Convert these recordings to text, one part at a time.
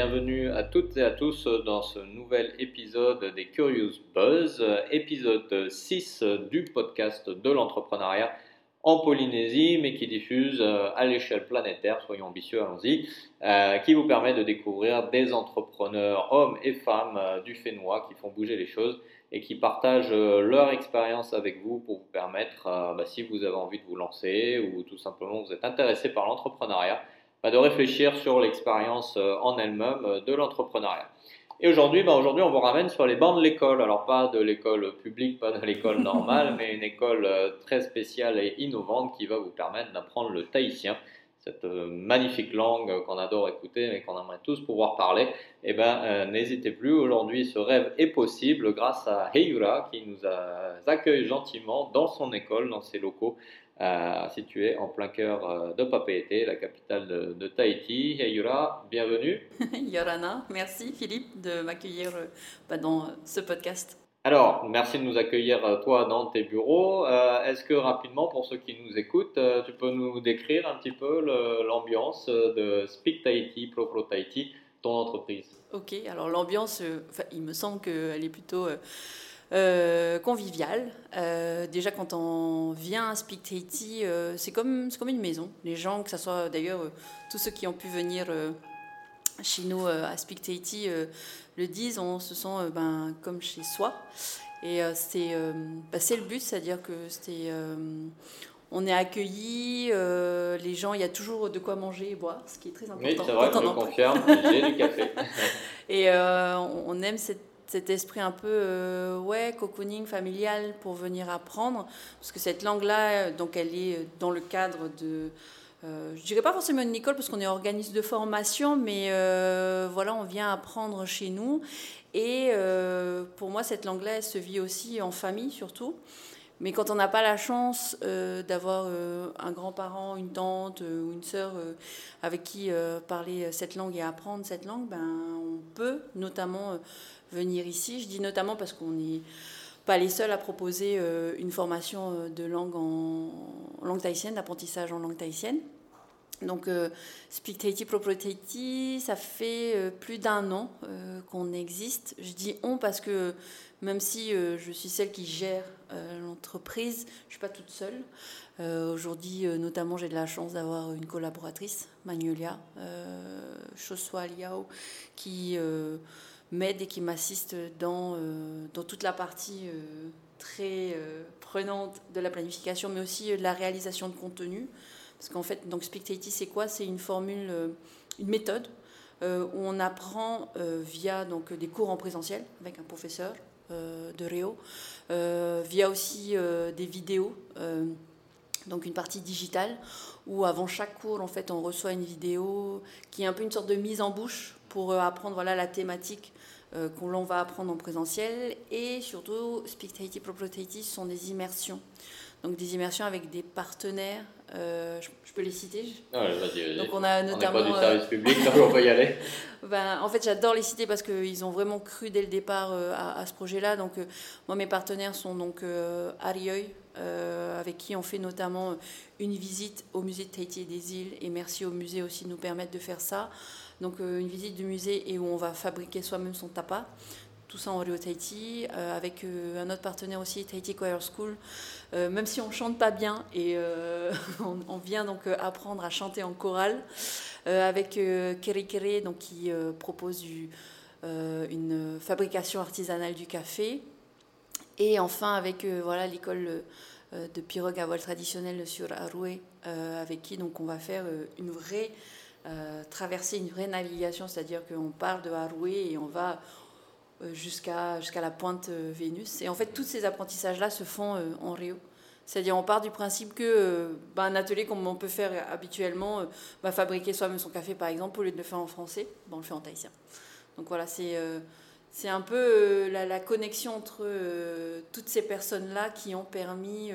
Bienvenue à toutes et à tous dans ce nouvel épisode des Curious Buzz, épisode 6 du podcast de l'entrepreneuriat en Polynésie, mais qui diffuse euh, à l'échelle planétaire, soyons ambitieux, allons-y, euh, qui vous permet de découvrir des entrepreneurs, hommes et femmes euh, du Fénois qui font bouger les choses et qui partagent leur expérience avec vous pour vous permettre, bah, si vous avez envie de vous lancer ou tout simplement vous êtes intéressé par l'entrepreneuriat, bah, de réfléchir sur l'expérience en elle-même de l'entrepreneuriat. Et aujourd'hui, ben aujourd'hui, on vous ramène sur les bancs de l'école. Alors, pas de l'école publique, pas de l'école normale, mais une école euh, très spéciale et innovante qui va vous permettre d'apprendre le tahitien, cette euh, magnifique langue qu'on adore écouter, mais qu'on aimerait tous pouvoir parler. Eh ben, euh, n'hésitez plus. Aujourd'hui, ce rêve est possible grâce à Heira qui nous accueille gentiment dans son école, dans ses locaux euh, situé en plein cœur euh, de Papeete, la capitale de, Tahiti. Hey Yura, bienvenue. Yorana, merci Philippe de m'accueillir euh, bah, dans ce podcast. Alors, merci de nous accueillir toi dans tes bureaux. Est-ce que rapidement, pour ceux qui nous écoutent, tu peux nous décrire un petit peu l'ambiance de Speak Tahiti, Pro Pro Tahiti, ton entreprise? Ok, alors l'ambiance, il me semble qu'elle est plutôt euh, convivial. Euh, déjà, quand on vient à Speak Tahiti, euh, c'est comme, comme une maison. Les gens, que ce soit d'ailleurs tous ceux qui ont pu venir chez nous à Speak Tahiti, le disent, on se sent ben, comme chez soi. Et c'est bah, le but, c'est-à-dire que c'est on est accueillis, les gens, il y a toujours de quoi manger et boire, ce qui est très important. Oui, c'est vrai, je confirme, j'ai du café. et on aime cette cet esprit un peu euh, ouais cocooning familial pour venir apprendre parce que cette langue là donc elle est dans le cadre de euh, je dirais pas forcément une école parce qu'on est organisme de formation mais euh, voilà on vient apprendre chez nous. Et euh, pour moi cette langue là elle se vit aussi en famille surtout. Mais quand on n'a pas la chance d'avoir un grand-parent, une tante ou une sœur avec qui parler cette langue et apprendre cette langue, ben, on peut notamment venir ici. Je dis notamment parce qu'on n'est pas les seuls à proposer euh, une formation euh, de langue en langue tahitienne, d'apprentissage en langue tahitienne. Donc, euh, Speak Tahiti, Propre Tahiti, ça fait plus d'un an qu'on existe. Je dis on parce que même si je suis celle qui gère l'entreprise, je ne suis pas toute seule. Aujourd'hui, notamment, j'ai de la chance d'avoir une collaboratrice, Magnolia Choswa Liao, qui m'aide et qui m'assiste dans, euh, dans toute la partie euh, très euh, prenante de la planification, mais aussi de la réalisation de contenu. Parce qu'en fait, donc c'est quoi? C'est une formule, une méthode où on apprend via donc, des cours en présentiel avec un professeur de Réo, via aussi des vidéos donc une partie digitale où avant chaque cours en fait on reçoit une vidéo qui est un peu une sorte de mise en bouche pour apprendre voilà la thématique euh, qu'on va apprendre en présentiel. Et surtout, Speak Tahiti, Propre Tahiti, ce sont des immersions. Donc des immersions avec des partenaires. Euh, je, peux les citer? Ah vas-y, Donc on a notamment. On pas du service euh, public, on peut y aller. ben, en fait, j'adore les citer parce qu'ils ont vraiment cru dès le départ à, ce projet-là. Donc moi, mes partenaires sont donc Arioy, avec qui on fait notamment une visite au musée de Tahiti et des îles. Et merci au musée aussi de nous permettre de faire ça. Donc euh, une visite du musée et où on va fabriquer soi-même son tapa. Tout ça en Rio Tahiti, euh, avec euh, un autre partenaire aussi, Tahiti Choir School. même si on chante pas bien et on, vient donc apprendre à chanter en chorale, avec Kere Kere, donc qui propose une fabrication artisanale du café. Et enfin avec voilà l'école de pirogue à voile traditionnelle sur Aroué, avec qui donc on va faire une vraie euh, traverser une vraie navigation, c'est-à-dire qu'on part de Haroué et on va euh, jusqu'à jusqu'à la pointe euh, Vénus. Et en fait, tous ces apprentissages-là se font en Rio. C'est-à-dire, on part du principe que bah, un atelier comme on peut faire habituellement, va fabriquer soi-même son café, par exemple, au lieu de le faire en français, bah, on le fait en tahitien. Donc voilà, c'est c'est un peu la, la, connexion entre toutes ces personnes-là qui ont permis,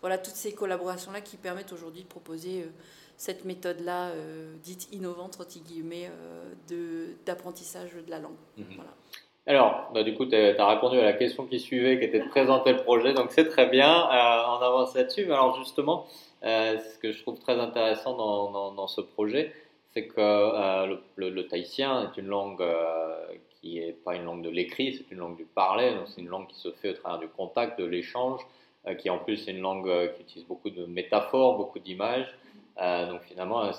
voilà, toutes ces collaborations-là qui permettent aujourd'hui de proposer cette méthode-là, euh, dite innovante, entre guillemets, euh, d'apprentissage de, la langue. Mhm. Alors, bah, du coup, tu as répondu à la question qui suivait, qui était de présenter le projet, donc c'est très bien, euh, on avance là-dessus. Mais alors justement, ce que je trouve très intéressant dans, dans, ce projet, c'est que euh, le, tahitien est une langue qui n'est pas une langue de l'écrit, c'est une langue du parler, c'est une langue qui se fait au travers du contact, de l'échange, qui en plus est une langue qui utilise beaucoup de métaphores, beaucoup d'images. Euh, donc finalement, euh,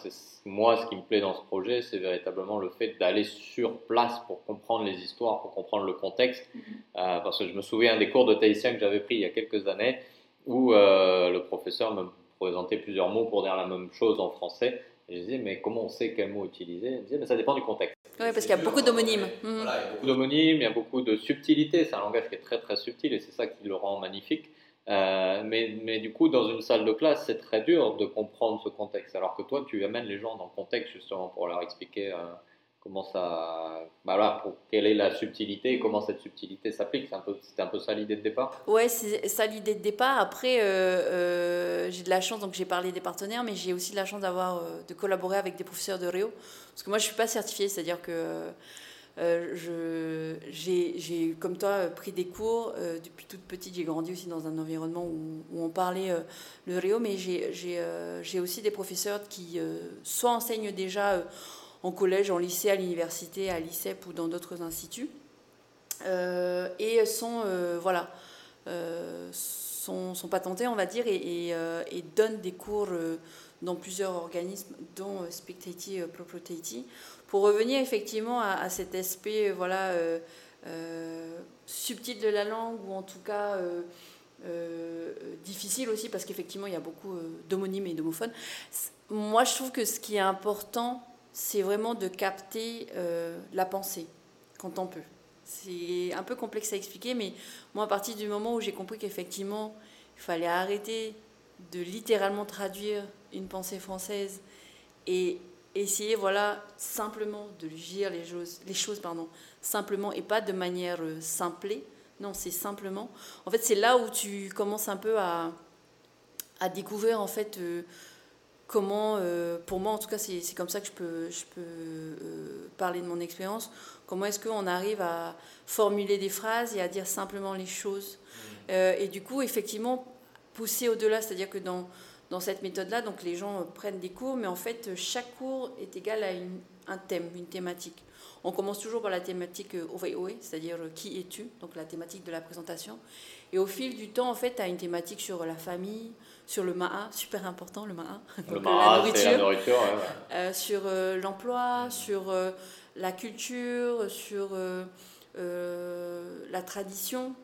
moi, ce qui me plaît dans ce projet, c'est véritablement le fait d'aller sur place pour comprendre les histoires, pour comprendre le contexte. Mhm. Euh, parce que je me souviens des cours de tahitien que j'avais pris il y a quelques années, où le professeur me présentait plusieurs mots pour dire la même chose en français. Et je disais, mais comment on sait quel mot utiliser? Il me disait, mais ça dépend du contexte. Oui, parce qu'il y a beaucoup d'homonymes. Voilà, il y a beaucoup d'homonymes, il y a beaucoup de subtilité. C'est un langage qui est très très subtil et c'est ça qui le rend magnifique. Euh, mais, mais, du coup, dans une salle de classe, c'est très dur de comprendre ce contexte. Alors que toi, tu amènes les gens dans le contexte justement pour leur expliquer euh, comment ça. Bah voilà, pour, quelle est la subtilité et comment cette subtilité s'applique. C'était un, un, peu ça l'idée de départ Ouais, c'est ça l'idée de départ. Après, euh, j'ai de la chance, donc j'ai parlé des partenaires, mais j'ai aussi de la chance d'avoir de collaborer avec des professeurs de Réo. Parce que moi, je ne suis pas certifiée, c'est-à-dire que euh, j'ai, comme toi, pris des cours. Euh, depuis toute petite, j'ai grandi aussi dans un environnement où, on parlait euh, le Rio, mais j'ai, aussi des professeurs qui soit enseignent déjà en collège, en lycée, à l'université, à l'ICEP ou dans d'autres instituts, et sont, voilà, sont, sont, patentés, on va dire, et, donnent des cours dans plusieurs organismes, dont Spectati Proprotati, pour revenir effectivement à, cet aspect euh, voilà, euh, euh, subtil de la langue, ou en tout cas difficile aussi, parce qu'effectivement il y a beaucoup d'homonymes et d'homophones, moi je trouve que ce qui est important, c'est vraiment de capter la pensée quand on peut. C'est un peu complexe à expliquer, mais moi, à partir du moment où j'ai compris qu'effectivement, il fallait arrêter de littéralement traduire une pensée française et essayer voilà simplement de dire les choses, les choses pardon, simplement et pas de manière euh, simplée. Non, c'est simplement. En fait, c'est là où tu commences un peu à, à découvrir en fait euh, comment, euh, pour moi en tout cas, c'est comme ça que je peux, je peux parler de mon expérience. Comment est-ce qu'on arrive à formuler des phrases et à dire simplement les choses. Mmh. et du coup, effectivement, pousser au-delà, c'est-à-dire que dans dans cette méthode-là, donc les gens prennent des cours, mais en fait, chaque cours est égal à un thème, une thématique. On commence toujours par la thématique euh, OVOE, c'est-à-dire euh, qui es-tu, donc la thématique de la présentation. Et au fil du temps, en fait, tu as une thématique sur la famille, sur le MAA, super important le MAA, le MAA, la nourriture, euh, sur l'emploi, sur la culture, sur la tradition.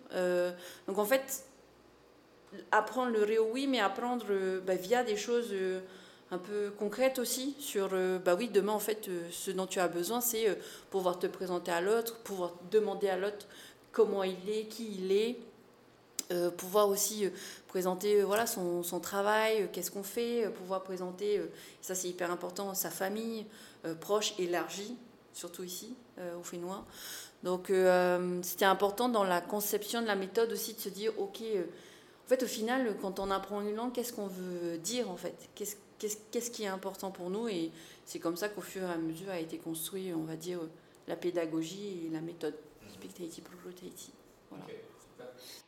donc en fait, apprendre le réo, oui, mais apprendre euh, bah, via des choses euh, un peu concrètes aussi sur, euh, bah oui, demain, en fait, ce dont tu as besoin, c'est pouvoir te présenter à l'autre, pouvoir demander à l'autre comment il est, qui il est, pouvoir aussi présenter voilà, son, son travail, qu'est-ce qu'on fait, pouvoir présenter, ça c'est hyper important, sa famille proche, élargie, surtout ici, au Fénois. Donc c'était important dans la conception de la méthode aussi de se dire, ok, en fait, au final, quand on apprend une langue, qu'est-ce qu'on veut dire en fait? Qu'est-ce qui est important pour nous? Et c'est comme ça qu'au fur et à mesure a été construit, on va dire, la pédagogie et la méthode. Voilà.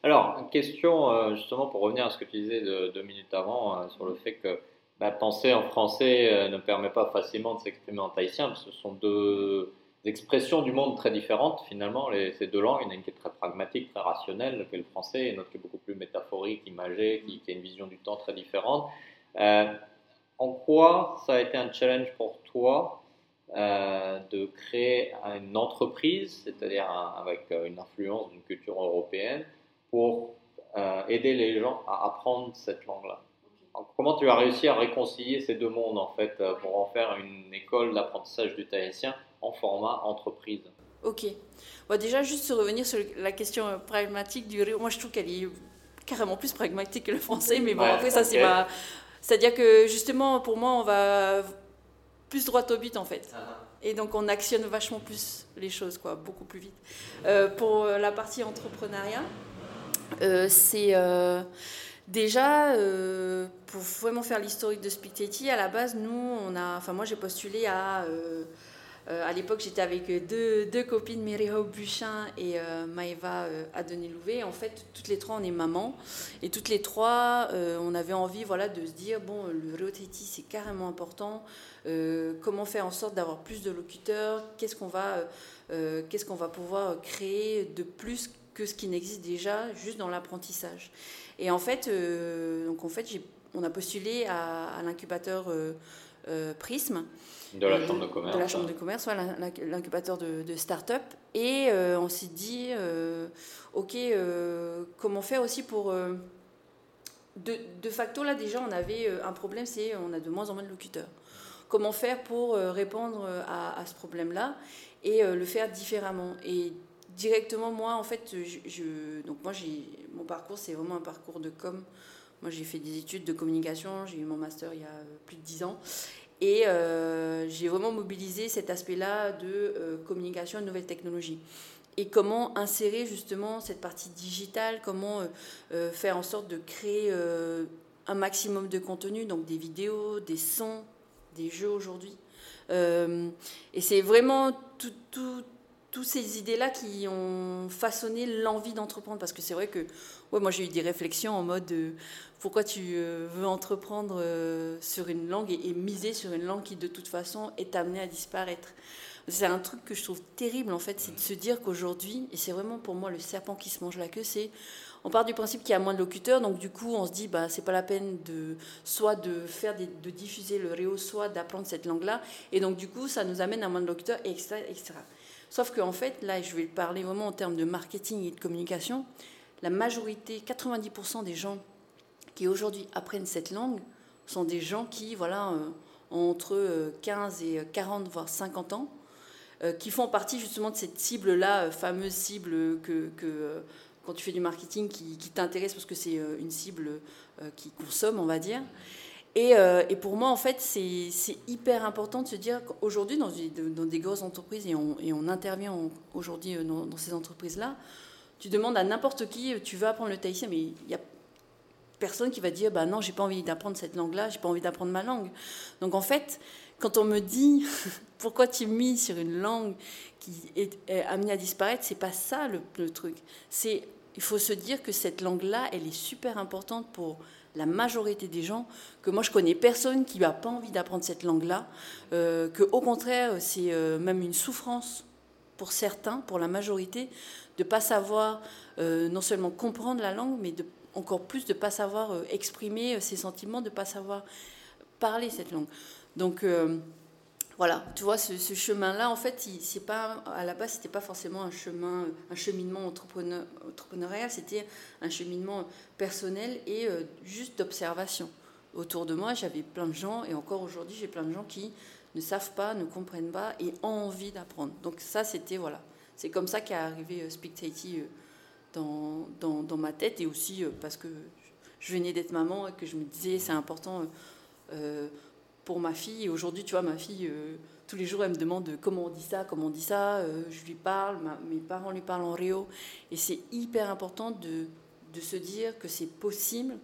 Alors, question euh, justement pour revenir à ce que tu disais deux minutes avant euh, sur le fait que bah, penser en français euh, ne permet pas facilement de s'exprimer en tahitien, parce que ce sont deux expressions du monde très différentes finalement, ces deux langues. Il y en a une qui est très pragmatique, très rationnelle, qui est le français, et une autre qui est beaucoup plus métaphorique, imagée, qui, a une vision du temps très différente. En quoi ça a été un challenge pour toi de créer une entreprise, c'est-à-dire avec une influence d'une culture européenne, pour aider les gens à apprendre cette langue-là Comment tu as réussi à réconcilier ces deux mondes en fait pour en faire une école d'apprentissage du tahitien en format entreprise? Ok. Bon, déjà, juste revenir sur la question pragmatique du. Moi, je trouve qu'elle est carrément plus pragmatique que le français, mais bon, après, ça, c'est ma. C'est-à-dire que justement, pour moi, on va plus droit au but en fait. Ah. Et donc, on actionne vachement plus les choses, quoi, beaucoup plus vite. Euh, pour la partie entrepreneuriat, euh, c'est. Euh, déjà, pour vraiment faire l'historique de Spictetti, à la base, nous, on a, enfin moi j'ai postulé à à l'époque, j'étais avec deux, deux copines, Mireho Buchin et Maëva Adené-Louvet. En fait, toutes les trois, on est maman. Et toutes les trois, on avait envie voilà, de se dire bon, le Réo c'est carrément important. comment faire en sorte d'avoir plus de locuteurs? Qu'est-ce qu'on va, qu'est-ce qu'on va pouvoir créer de plus que ce qui n'existe déjà juste dans l'apprentissage Et en fait, donc en fait on a postulé à, l'incubateur Prism de la chambre de commerce. De la chambre de commerce, l'incubateur de, de start-up. Et euh, on s'est dit, euh, OK, euh, comment faire aussi pour. De, de, facto, là, déjà, on avait un problème, c'est on a de moins en moins de locuteurs. Comment faire pour répondre à, ce problème-là et le faire différemment? Et directement, moi, en fait, je, donc moi, j'ai mon parcours, c'est vraiment un parcours de com. Moi, j'ai fait des études de communication, j'ai eu mon master il y a plus de 10 ans. Et euh, j'ai vraiment mobilisé cet aspect-là de euh, communication de nouvelles technologies. Et comment insérer justement cette partie digitale, comment euh, faire en sorte de créer un maximum de contenu, donc des vidéos, des sons, des jeux aujourd'hui. et c'est vraiment tout, toutes ces idées-là qui ont façonné l'envie d'entreprendre. Parce que c'est vrai que moi j'ai eu des réflexions en mode pourquoi tu euh, veux entreprendre euh, sur une langue et, miser sur une langue qui de toute façon est amenée à disparaître. C'est un truc que je trouve terrible en fait, c'est de se dire qu'aujourd'hui, et c'est vraiment pour moi le serpent qui se mange la queue, c'est on part du principe qu'il y a moins de locuteurs, donc du coup on se dit bah c'est pas la peine de soit de faire de diffuser le réo, soit d'apprendre cette langue-là, et donc du coup ça nous amène à moins de locuteurs, etc. etc. Sauf qu'en fait, là je vais parler vraiment en termes de marketing et de communication, la majorité, 90% des gens qui aujourd'hui apprennent cette langue sont des gens qui, voilà, euh, ont entre 15 euh, et 40, voire 50 ans, euh, qui font partie justement de cette cible-là, fameuse cible que, que quand tu fais du marketing qui, t'intéresse parce que c'est une cible qui consomme, on va dire. Et, et pour moi, en fait, c'est hyper important de se dire qu'aujourd'hui, dans, des grosses entreprises, et on, intervient aujourd'hui dans, dans, ces entreprises-là, tu demandes à n'importe qui, tu veux apprendre le tahitien, mais il y a personne qui va dire bah non, j'ai pas envie d'apprendre cette langue-là, j'ai pas envie d'apprendre ma langue. Donc en fait, quand on me dit pourquoi tu mis sur une langue qui est, amenée à disparaître, c'est pas ça le, truc. C'est il faut se dire que cette langue-là, elle est super importante pour la majorité des gens, que moi je connais personne qui n'a pas envie d'apprendre cette langue-là, euh, que au contraire c'est euh, même une souffrance pour certains, pour la majorité, de pas savoir euh, non seulement comprendre la langue, mais de encore plus de ne pas savoir euh, exprimer ses sentiments, de ne pas savoir parler cette langue. Donc voilà, tu vois, ce, chemin-là, en fait, c'est pas, à la base, c'était pas forcément un chemin, un cheminement entrepreneur, entrepreneurial, c'était un cheminement personnel et juste d'observation. Autour de moi, j'avais plein de gens, et encore aujourd'hui, j'ai plein de gens qui ne savent pas, ne comprennent pas et ont envie d'apprendre. Donc ça, c'était, voilà, c'est comme ça qu'est arrivé Speak Tahiti dans, dans, ma tête et aussi euh, parce que je venais d'être maman et que je me disais c'est important euh, euh, pour ma fille. Et aujourd'hui, tu vois, ma fille, tous les jours, elle me demande comment on dit ça, comment on dit ça. je lui parle, mes parents lui parlent en Rio. Et c'est hyper important de, de, se dire que c'est possible.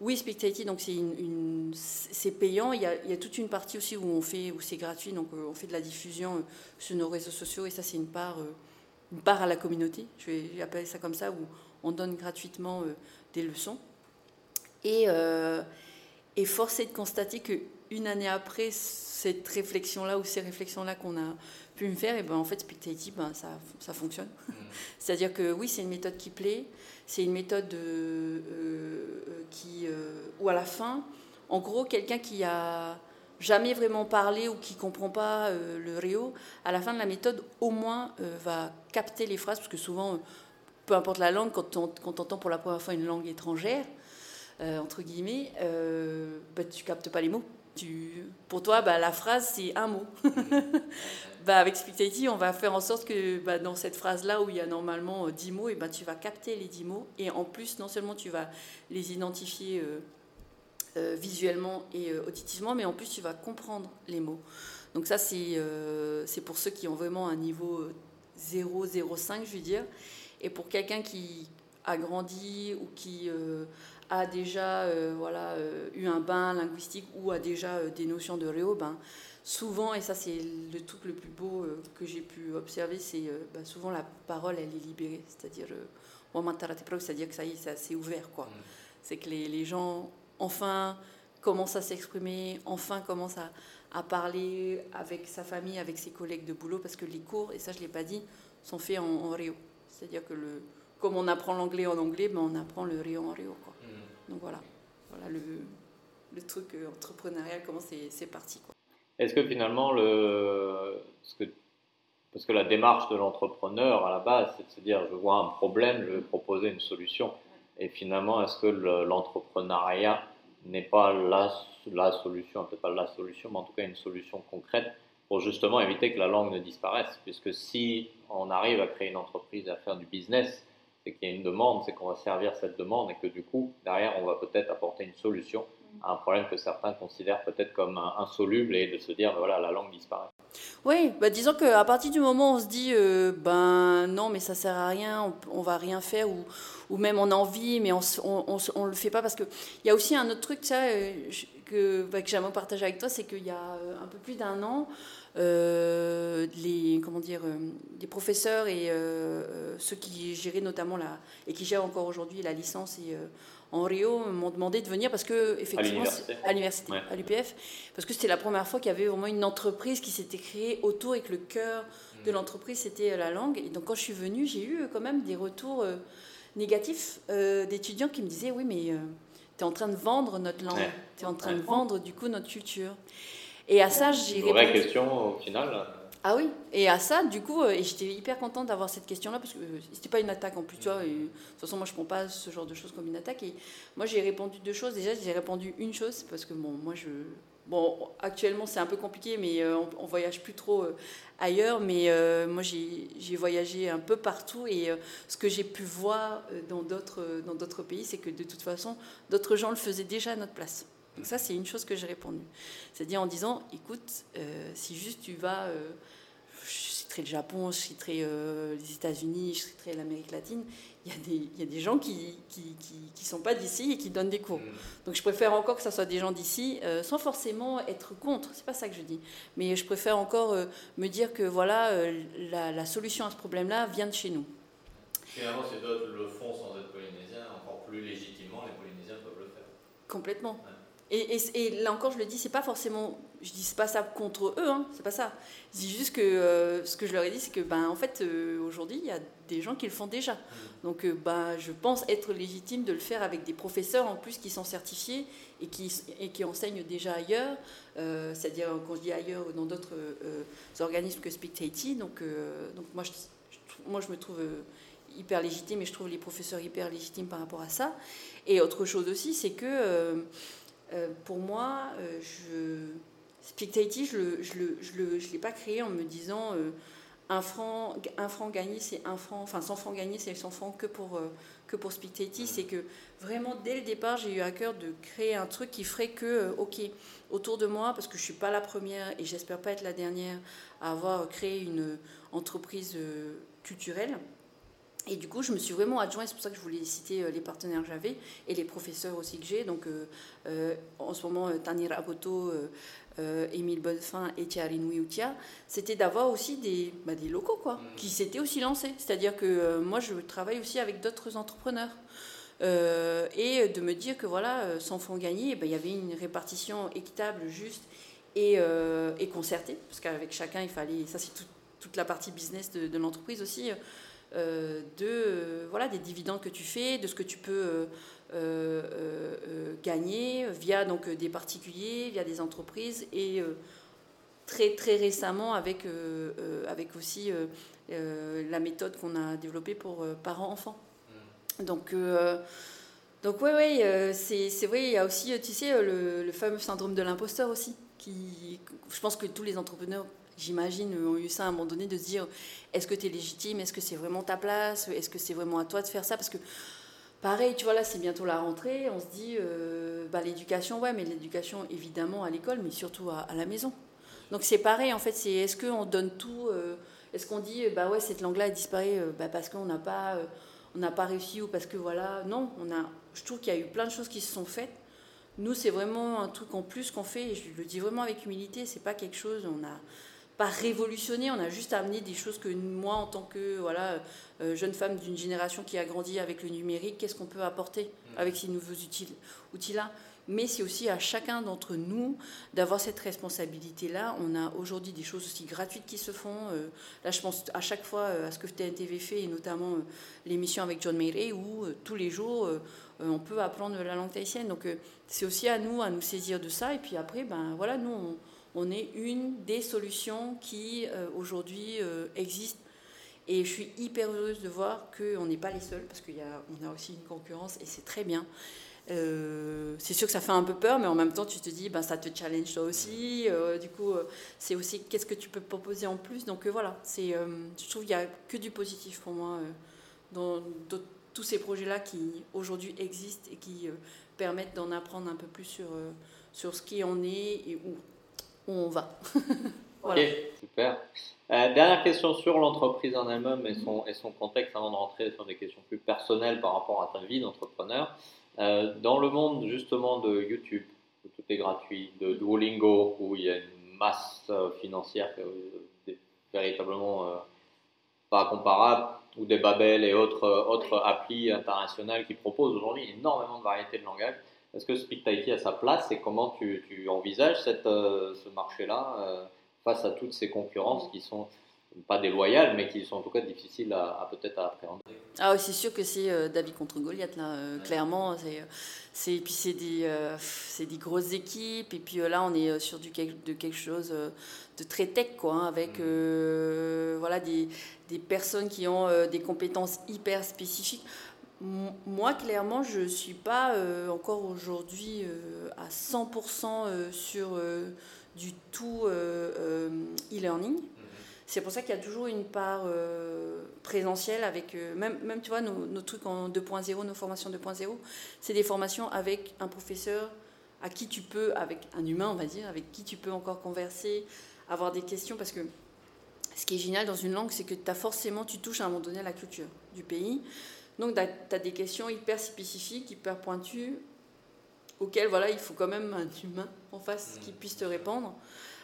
Oui, Spectaty, donc c'est une, c'est payant. Il y, a, il y, a, toute une partie aussi où on fait, où c'est gratuit. Donc on fait de la diffusion sur nos réseaux sociaux et ça, c'est une part une part à la communauté, je vais appeler ça comme ça, où on donne gratuitement euh, des leçons. Et, euh, et force est de constater qu'une année après cette réflexion-là ou ces réflexions-là qu'on a pu me faire, et ben en fait, Spectaty, ben, ça, ça fonctionne. Mmh. C'est-à-dire que oui, c'est une méthode qui plaît, c'est une méthode euh, qui, où à la fin, en gros, quelqu'un qui a jamais vraiment parlé ou qui comprend pas euh, le Rio, à la fin de la méthode, au moins euh, va capter les phrases, parce que souvent, euh, peu importe la langue, quand on, quand entend pour la première fois une langue étrangère, entre guillemets, bah, tu captes pas les mots. Pour toi, bah, la phrase, c'est un mot. bah, avec Speak on va faire en sorte que bah, dans cette phrase-là, où il y a normalement 10 mots, et bah, tu vas capter les 10 mots. Et en plus, non seulement tu vas les identifier euh, visuellement et euh, auditivement, mais en plus tu vas comprendre les mots. Donc ça c'est euh, c'est pour ceux qui ont vraiment un niveau 0, 0,5 je veux dire. Et pour quelqu'un qui a grandi ou qui a déjà voilà, eu un bain linguistique ou a déjà des notions de réo, ben, souvent, et ça c'est le truc le plus beau que j'ai pu observer, c'est bah, souvent la parole, elle est libérée. C'est-à-dire, c'est-à-dire que ça y est, c'est ouvert. quoi. Mm. C'est que les, les, gens, enfin, commencent à s'exprimer, enfin, commencent à, à, parler avec sa famille, avec ses collègues de boulot, parce que les cours, et ça je ne l'ai pas dit, sont faits en, en Rio. C'est-à-dire que le, comme on apprend l'anglais en anglais, ben on apprend le Rio en. Quoi. Donc voilà, voilà le, truc euh, entrepreneurial, comment c'est parti. Est-ce que finalement, parce que la démarche de l'entrepreneur à la base, c'est de se dire je vois un problème, je vais proposer une solution. Et finalement, est-ce que l'entrepreneuriat n'est pas la, la solution, peut-être pas la solution, mais en tout cas une solution concrète pour justement éviter que la langue ne disparaisse? Puisque si on arrive à créer une entreprise, à faire du business, c'est qu'il y a une demande, c'est qu'on va servir cette demande et que du coup, derrière, on va peut-être apporter une solution à un problème que certains considèrent peut-être comme insoluble et de se dire, voilà, la langue disparaît. Oui, bah disons qu'à partir du moment où on se dit, euh, ben non, mais ça sert à rien, on, on va rien faire, ou, ou, même on a envie, mais on ne le fait pas, parce qu'il y a aussi un autre truc ça, euh, que, bah, que j'aimerais partager avec toi, c'est qu'il y a euh, un peu plus d'un an, euh, les, comment dire, euh, les professeurs et euh, ceux qui géraient notamment la, et qui gèrent encore aujourd'hui la licence et, en Rio m'ont demandé de venir parce que effectivement à l'université, à l'UPF, parce que c'était la première fois qu'il y avait vraiment une entreprise qui s'était créée autour et que le cœur de mm. l'entreprise c'était la langue. Et donc quand je suis venue, j'ai eu quand même des retours négatifs d'étudiants qui me disaient oui mais tu es en train de vendre notre langue, tu es en train de vendre du coup notre culture. Et à ça, j'ai répondu. Vraie question au final. Ah oui, et à ça, du coup, euh, et j'étais hyper contente d'avoir cette question-là, parce que euh, c'était pas une attaque en plus, tu vois, et, de toute façon, moi, je prends pas ce genre de choses comme une attaque, et moi, j'ai répondu deux choses. Déjà, j'ai répondu une chose, parce que, bon, moi, je... Bon, actuellement, c'est un peu compliqué, mais euh, on, voyage plus trop ailleurs, mais moi, j'ai voyagé un peu partout, et ce que j'ai pu voir dans d'autres pays, c'est que, de toute façon, d'autres gens le faisaient déjà à notre place. Donc ça, c'est une chose que j'ai répondu. C'est-à-dire en disant, écoute, euh, si juste tu vas, euh, je citerai le Japon, je citerai euh, les États-Unis, je citerai l'Amérique latine, il y, a des, il y a des gens qui ne qui, qui, qui, sont pas d'ici et qui donnent des cours. Mm. Donc je préfère encore que ce soit des gens d'ici, sans forcément être contre, c'est pas ça que je dis. Mais je préfère encore me dire que voilà, la, la, solution à ce problème-là vient de chez nous. Finalement, si d'autres le font sans être polynésiens, encore plus légitimement, les Polynésiens peuvent le faire. Complètement. Et, là encore, je le dis, c'est pas forcément, je dis pas ça contre eux, hein, c'est pas ça. Je dis juste que euh, ce que je leur ai dit, c'est que ben en fait euh, aujourd'hui, il y a des gens qui le font déjà. Donc euh, ben je pense être légitime de le faire avec des professeurs en plus qui sont certifiés et qui et qui enseignent déjà ailleurs, c'est-à-dire quand je dis ailleurs dans d'autres organismes que Speak Tahiti. Donc donc moi je, moi je me trouve hyper légitime et je trouve les professeurs hyper légitimes par rapport à ça. Et autre chose aussi, c'est que pour moi, je, Spectative, je ne l'ai pas créé en me disant euh, un, franc, un franc gagné, c'est un franc, enfin 100 francs gagnés, c'est 100 francs que pour, que pour. C'est que vraiment, dès le départ, j'ai eu à cœur de créer un truc qui ferait que, ok, autour de moi, parce que je ne suis pas la première et j'espère pas être la dernière à avoir créé une entreprise culturelle. Et du coup, je me suis vraiment adjoint, c'est pour ça que je voulais citer euh, les partenaires que j'avais et les professeurs aussi que j'ai. Donc, euh, euh, en ce moment, Tanir Aboto, Émile Bonfin et Thierry Outia, c'était d'avoir aussi des, bah, des locaux, quoi, mmh. qui s'étaient aussi lancés. C'est-à-dire que moi, je travaille aussi avec d'autres entrepreneurs. et de me dire que voilà, sans fonds gagnés, bah, il y avait une répartition équitable, juste et, et concertée, parce qu'avec chacun, il fallait, ça c'est toute la partie business de, de l'entreprise aussi, euh, de, euh, voilà, des dividendes que tu fais, de ce que tu peux euh, gagner via donc, des particuliers, via des entreprises et très, très récemment avec, avec aussi la méthode qu'on a développée pour parents-enfants. Mm. Donc, donc oui, ouais, c'est vrai, il y a aussi, tu sais, le, le fameux syndrome de l'imposteur aussi, qui, je pense que tous les entrepreneurs j'imagine, ont eu ça à un moment donné, de se dire est-ce que tu es légitime? Est-ce que c'est vraiment ta place? Est-ce que c'est vraiment à toi de faire ça? Parce que, pareil, tu vois, là, c'est bientôt la rentrée, on se dit euh, bah, l'éducation, ouais, mais l'éducation, évidemment, à l'école, mais surtout à, la maison. Donc, c'est pareil, en fait, c'est est-ce qu'on donne tout euh, Est-ce qu'on dit, bah ouais, cette langue-là, elle disparaît euh, bah, parce qu'on n'a pas, pas réussi ou parce que, voilà. Non, on a, je trouve qu'il y a eu plein de choses qui se sont faites nous, c'est vraiment un truc en plus qu'on fait, et je le dis vraiment avec humilité, c'est pas quelque chose, on n'a pas révolutionné, on a juste amené des choses que moi, en tant que voilà, euh, jeune femme d'une génération qui a grandi avec le numérique, qu'est-ce qu'on peut apporter mmh. avec ces nouveaux outils-là? Mais c'est aussi à chacun d'entre nous d'avoir cette responsabilité-là. On a aujourd'hui des choses aussi gratuites qui se font. Euh, là, je pense à chaque fois euh, à ce que TNTV fait, et notamment l'émission avec John Mayray, où tous les jours, on peut apprendre la langue tahitienne. Donc, c'est aussi à nous à nous saisir de ça. Et puis après, ben voilà, nous, on, est une des solutions qui aujourd'hui existent et je suis hyper heureuse de voir qu'on n'est pas les seuls, parce qu'on a, a aussi une concurrence, et c'est très bien. Euh, c'est sûr que ça fait un peu peur, mais en même temps, tu te dis, ben, ça te challenge toi aussi. Euh, du coup, euh, c'est aussi qu'est-ce que tu peux proposer en plus? Donc voilà, c'est, je trouve qu'il n'y a que du positif pour moi dans, tous ces projets-là qui aujourd'hui existent et qui permettent d'en apprendre un peu plus sur, sur ce qui en est et où, où on va. Ok, super. Euh, dernière question sur l'entreprise en elle-même et son, et son contexte avant de rentrer sur des questions plus personnelles par rapport à ta vie d'entrepreneur. Euh, dans le monde justement de YouTube, où tout est gratuit, de Duolingo, où il y a une masse euh, financière véritablement pas comparable, ou des Babel et autres, autres applis internationales qui proposent aujourd'hui énormément de variétés de langage. Est-ce que Speak Tahiti a sa place et comment tu, tu envisages cette, ce marché-là face à toutes ces concurrences qui sont pas déloyales, mais qui sont en tout cas difficiles à, peut-être à appréhender? Ah oui, c'est sûr que c'est euh, David contre Goliath, là, euh, clairement. C'est, euh, puis c'est des, c'est des grosses équipes, et puis là, on est sur du, de quelque chose de très tech, quoi, hein, avec mm. voilà, des, des, personnes qui ont des compétences hyper spécifiques. Moi, clairement, je ne suis pas encore aujourd'hui à 100% sur du tout euh, euh, e-learning. C'est pour ça qu'il y a toujours une part euh, présentielle avec, même, même tu vois, nos, trucs en 2.0, nos formations 2.0, c'est des formations avec un professeur à qui tu peux, avec un humain, on va dire, avec qui tu peux encore converser, avoir des questions, parce que ce qui est génial dans une langue, c'est que as forcément, tu touches à un moment donné à la culture du pays. Donc, tu as, des questions hyper spécifiques, hyper pointues, auquel voilà, il faut quand même un humain en face qui mm. puisse te répondre.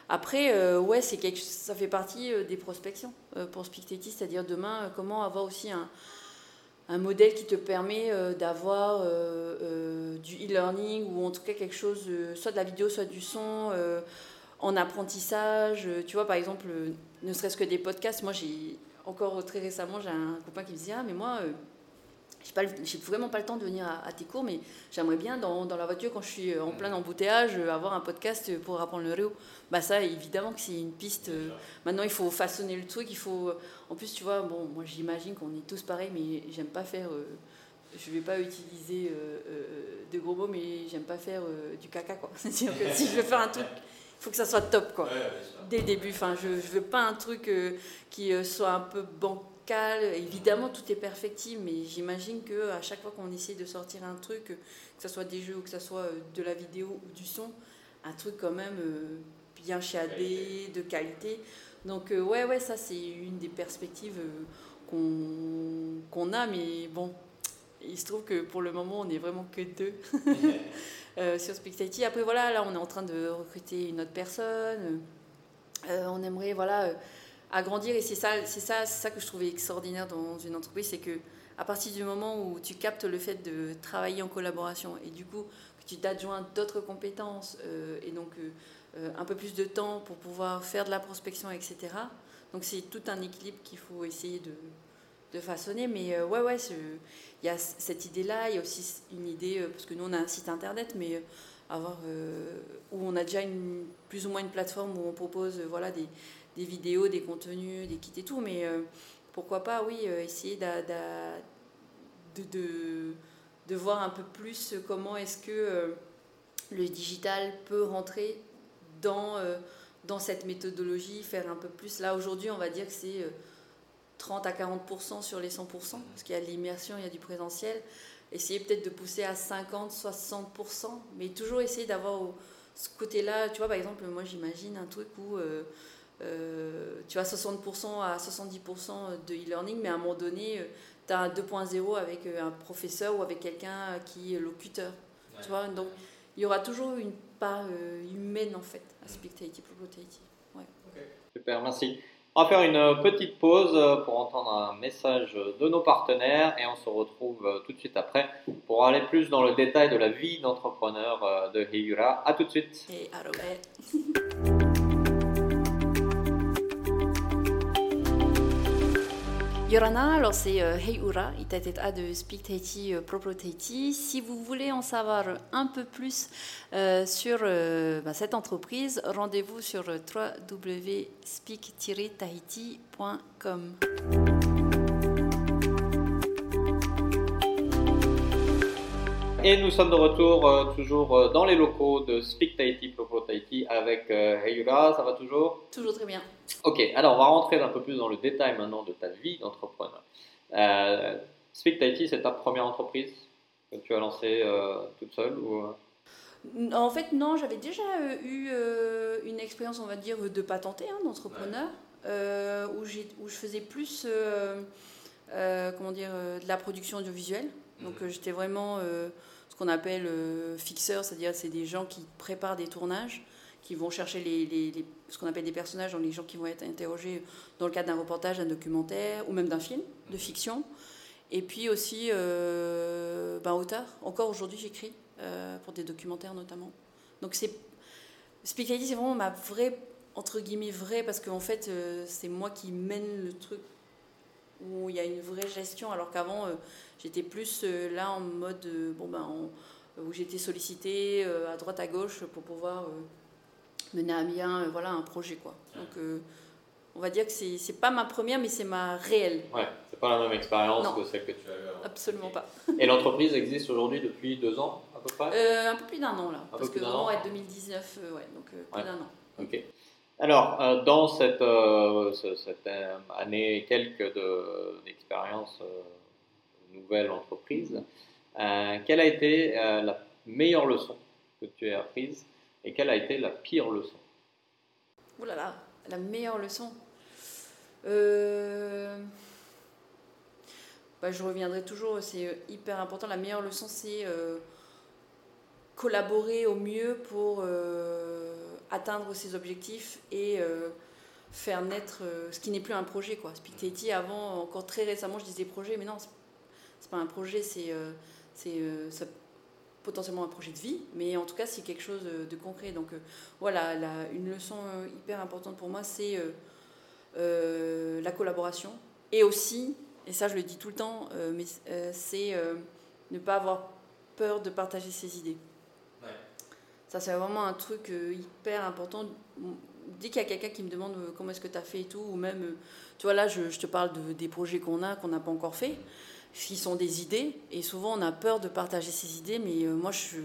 Après, euh, ouais, c'est quelque, ça fait partie euh, des prospections euh, pour Spicteti, c'est-à-dire demain, comment avoir aussi un, un, modèle qui te permet d'avoir du e-learning ou en tout cas quelque chose, soit de la vidéo, soit du son, en apprentissage. Tu vois, par exemple, ne serait-ce que des podcasts. Moi, j'ai encore très récemment, j'ai un copain qui me disait Ah, mais moi, j'ai vraiment pas le temps de venir à, tes cours, mais j'aimerais bien dans, dans, la voiture, quand je suis en plein embouteillage, euh, avoir un podcast pour apprendre le réo. Bah ça, évidemment que c'est une piste. Euh, maintenant, il faut façonner le truc. Il faut. En plus, tu vois, bon, moi j'imagine qu'on est tous pareils, mais j'aime pas faire. Euh, je vais pas utiliser de gros mots, mais j'aime pas faire du caca, quoi. C'est-à-dire que si je veux faire un truc il faut que ça soit top quoi. Dès le début, enfin, je, je veux pas un truc qui soit un peu bancal Évidemment, tout est perfectible, mais j'imagine que à chaque fois qu'on essaie de sortir un truc, que ce soit des jeux ou que ce soit euh, de la vidéo ou du son, un truc quand même euh, bien chiadé, de qualité. Donc euh, ouais, ouais, ça c'est une des perspectives qu'on a, mais bon, il se trouve que pour le moment, on n'est vraiment que deux sur Spectati. Après voilà, là on est en train de recruter une autre personne. on aimerait voilà à grandir. Et c'est ça, c'est ça, ça que je trouvais extraordinaire dans une entreprise, c'est que à partir du moment où tu captes le fait de travailler en collaboration et du coup que tu t'adjoins d'autres compétences euh, et donc euh, euh, un peu plus de temps pour pouvoir faire de la prospection, etc. Donc c'est tout un équilibre qu'il faut essayer de, façonner. Mais ouais, ouais, il y a cette idée-là. Il y a aussi une idée, parce que nous on a un site internet, mais avoir où on a déjà plus ou moins une plateforme où on propose voilà des des vidéos, des contenus, des kits et tout, mais euh, pourquoi pas, oui, euh, essayer de, voir un peu plus comment est-ce que euh, le digital peut rentrer dans, dans cette méthodologie, faire un peu plus. Là, aujourd'hui, on va dire que c'est 30 à 40% sur les 100%, parce qu'il y a de l'immersion, il y a du présentiel. Essayer peut-être de pousser à 50, 60%, mais toujours essayer d'avoir ce côté-là. Tu vois, par exemple, moi, j'imagine un truc où tu as 60% à 70% de e-learning, mais à un moment donné, tu as un 2.0 avec euh, un professeur ou avec quelqu'un qui est locuteur. Tu vois Donc, il y aura toujours une part humaine en fait à Speak Tahiti, Ouais. Super, merci. On va faire une petite pause pour entendre un message de nos partenaires et on se retrouve tout de suite après pour aller plus dans le détail de la vie d'entrepreneur de Heyura. A tout de suite. Et Yorana, alors c'est euh, Heiura, Itatet de Speak Tahiti euh, Propro Tahiti. Si vous voulez en savoir un peu plus euh, sur bah, cette entreprise, rendez-vous sur www.speak-tahiti.com. Et nous sommes de retour euh, toujours euh, dans les locaux de Speak Tahiti, Propro Tahiti avec euh, Heyura. Ça va toujours? Toujours très bien. Ok, alors on va rentrer un peu plus dans le détail maintenant de ta vie d'entrepreneur. Speak Tahiti, c'est ta première entreprise que tu as lancée toute seule ou... En fait, non, j'avais déjà eu une expérience, on va dire, de patenter hein, d'entrepreneur, où, où, je faisais plus, comment dire, de la production audiovisuelle. Donc mhm. j'étais vraiment qu'on appelle euh, fixeurs, c'est-à-dire c'est des gens qui préparent des tournages, qui vont chercher les, ce qu'on appelle des personnages, donc les gens qui vont être interrogés dans le cadre d'un reportage, d'un documentaire ou même d'un film de fiction. Et puis aussi, euh, ben, auteur. Encore aujourd'hui, j'écris euh, pour des documentaires notamment. Donc c'est Speak c'est vraiment ma vraie entre guillemets vraie parce qu'en fait c'est moi qui mène le truc où il y a une vraie gestion alors qu'avant J'étais plus euh, là en mode, euh, bon ben, où j'étais sollicitée euh, à droite à gauche pour pouvoir mener à bien voilà, un projet. Quoi. Donc on va dire que c'est, c'est pas ma première, mais c'est ma réelle. Ouais, c'est pas la même expérience que celle que tu as eue. Absolument pas. Et l'entreprise existe aujourd'hui depuis deux ans à peu près? Un peu plus d'un an là. parce que vraiment, ouais, 2019, ouais, donc plus d'un an. Ok. Alors, dans cette, cette année quelques de, d'expérience nouvelle entreprise. Euh, quelle a été euh, la meilleure leçon que tu as apprise et quelle a été la pire leçon? Ouh là là, la meilleure leçon. Euh, bah, je reviendrai toujours, c'est hyper important. La meilleure leçon, c'est collaborer au mieux pour atteindre ses objectifs et faire naître ce qui n'est plus un projet. Quoi. Speak avant, encore très récemment, je disais projet, mais non, c'est pas un projet, c'est euh, euh, potentiellement un projet de vie, mais en tout cas, c'est quelque chose de, concret. Donc euh, voilà, une leçon hyper importante pour moi, c'est la collaboration. Et aussi, et ça je le dis tout le temps, mais c'est ne pas avoir peur de partager ses idées. Ça, c'est vraiment un truc hyper important. Dès qu'il y a quelqu'un qui me demande comment est-ce que tu as fait et tout, ou même, tu vois, là, je, te parle de, des projets qu'on a, qu'on n'a pas encore fait qui sont des idées. Et souvent, on a peur de partager ces idées, mais euh, moi, je,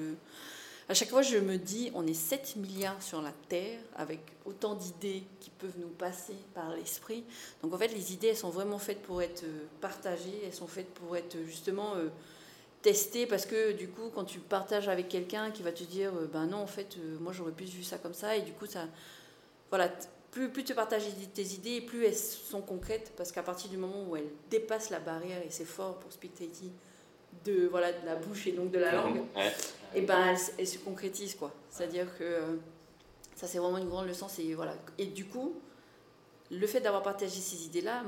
à chaque fois, je me dis, on est 7 milliards sur la Terre, avec autant d'idées qui peuvent nous passer par l'esprit. Donc, en fait, les idées, elles sont vraiment faites pour être euh, partagées, elles sont faites pour être justement euh, testées, parce que du coup, quand tu partages avec quelqu'un qui va te dire, ben non, en fait, moi, j'aurais plus vu ça comme ça, et du coup, ça... Voilà, plus, plus tu partages tes idées, plus elles sont concrètes, parce qu'à partir du moment où elles dépassent la barrière, et c'est fort pour Speak Tahiti, de, voilà, de la bouche et donc de la langue, et ben elles, se concrétisent. quoi. C'est-à-dire que euh, ça, c'est vraiment une grande leçon. Voilà. Et du coup, le fait d'avoir partagé ces idées-là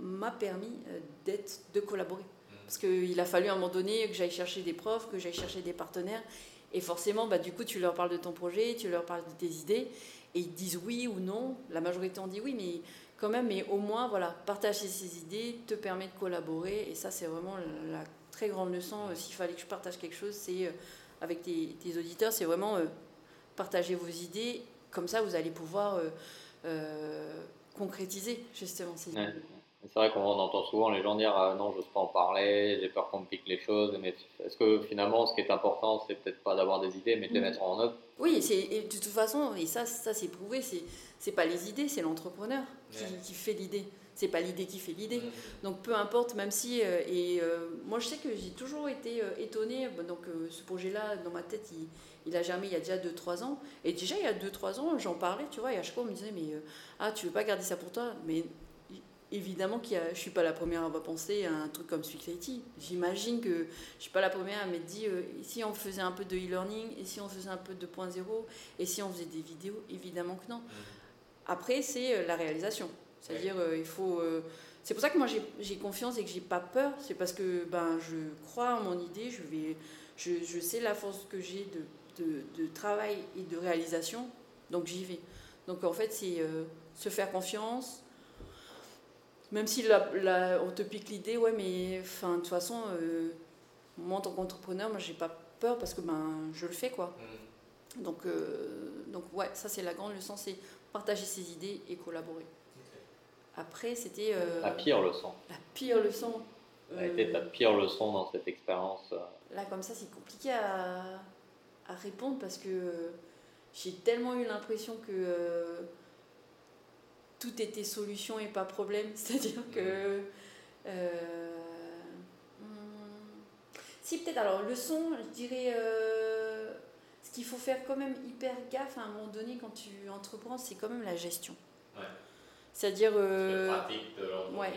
m'a permis euh, d'être, de collaborer. Parce qu'il a fallu à un moment donné que j'aille chercher des profs, que j'aille chercher des partenaires. Et forcément, bah, du coup, tu leur parles de ton projet, tu leur parles de tes idées et ils disent oui ou non. La majorité en dit oui, mais quand même, mais au moins, voilà, partager ses idées te permet de collaborer. Et ça, c'est vraiment la très grande leçon. Euh, s'il fallait que je partage quelque chose, c'est euh, avec tes, auditeurs, c'est vraiment euh, partager vos idées. Comme ça, vous allez pouvoir concrétiser justement ces idées. C'est vrai qu'on entend souvent les gens dire ah, non, j'ose pas en parler, j'ai peur qu'on me pique les choses. Mais est-ce que finalement, ce qui est important, c'est peut-être pas d'avoir des idées, mais de les mm. mettre en œuvre? Oui, et de toute façon, et ça, ça c'est prouvé, c'est c'est pas les idées, c'est l'entrepreneur qui, qui, fait l'idée. C'est pas l'idée qui fait l'idée. Mm. Donc peu importe, même si euh, et euh, moi je sais que j'ai toujours été euh, étonnée. Donc ce projet-là, dans ma tête, il, il a germé il y a déjà 2-3 ans. Et déjà il y a 2-3 ans, j'en parlais, tu vois, et à chaque fois on me disait mais ah tu veux pas garder ça pour toi? Mais évidemment que je suis pas la première à avoir pensé à un truc comme Swixity. J'imagine que je suis pas la première à m'être dit, euh, si on faisait un peu de e-learning, et si on faisait un peu de point zéro, et si on faisait des vidéos, évidemment que non. Mmh. Après, c'est euh, la réalisation. C'est-à-dire, euh, il faut. c'est pour ça que moi j'ai confiance et que j'ai pas peur. C'est parce que ben, je crois en mon idée, je, vais, je, je sais la force que j'ai de, de, de, travail et de réalisation, donc j'y vais. Donc en fait, c'est se faire confiance, même si la, on te pique l'idée, ouais, mais de toute façon, euh, moi en tant qu'entrepreneur, moi j'ai pas peur parce que ben, je le fais quoi. Mm. Donc, euh, donc ouais, ça c'est la grande leçon, c'est partager ses idées et collaborer. Après, c'était. Euh, la pire leçon. La pire leçon. Ça a été ta pire leçon dans cette expérience Là, comme ça, c'est compliqué à, à, répondre parce que j'ai tellement eu l'impression que tout était solution et pas problème. C'est-à-dire que. Euh, hmm, si, peut-être, alors le son, je dirais. Euh, ce qu'il faut faire quand même hyper gaffe à un moment donné quand tu entreprends, c'est quand même la gestion. C'est-à-dire. Euh, ouais.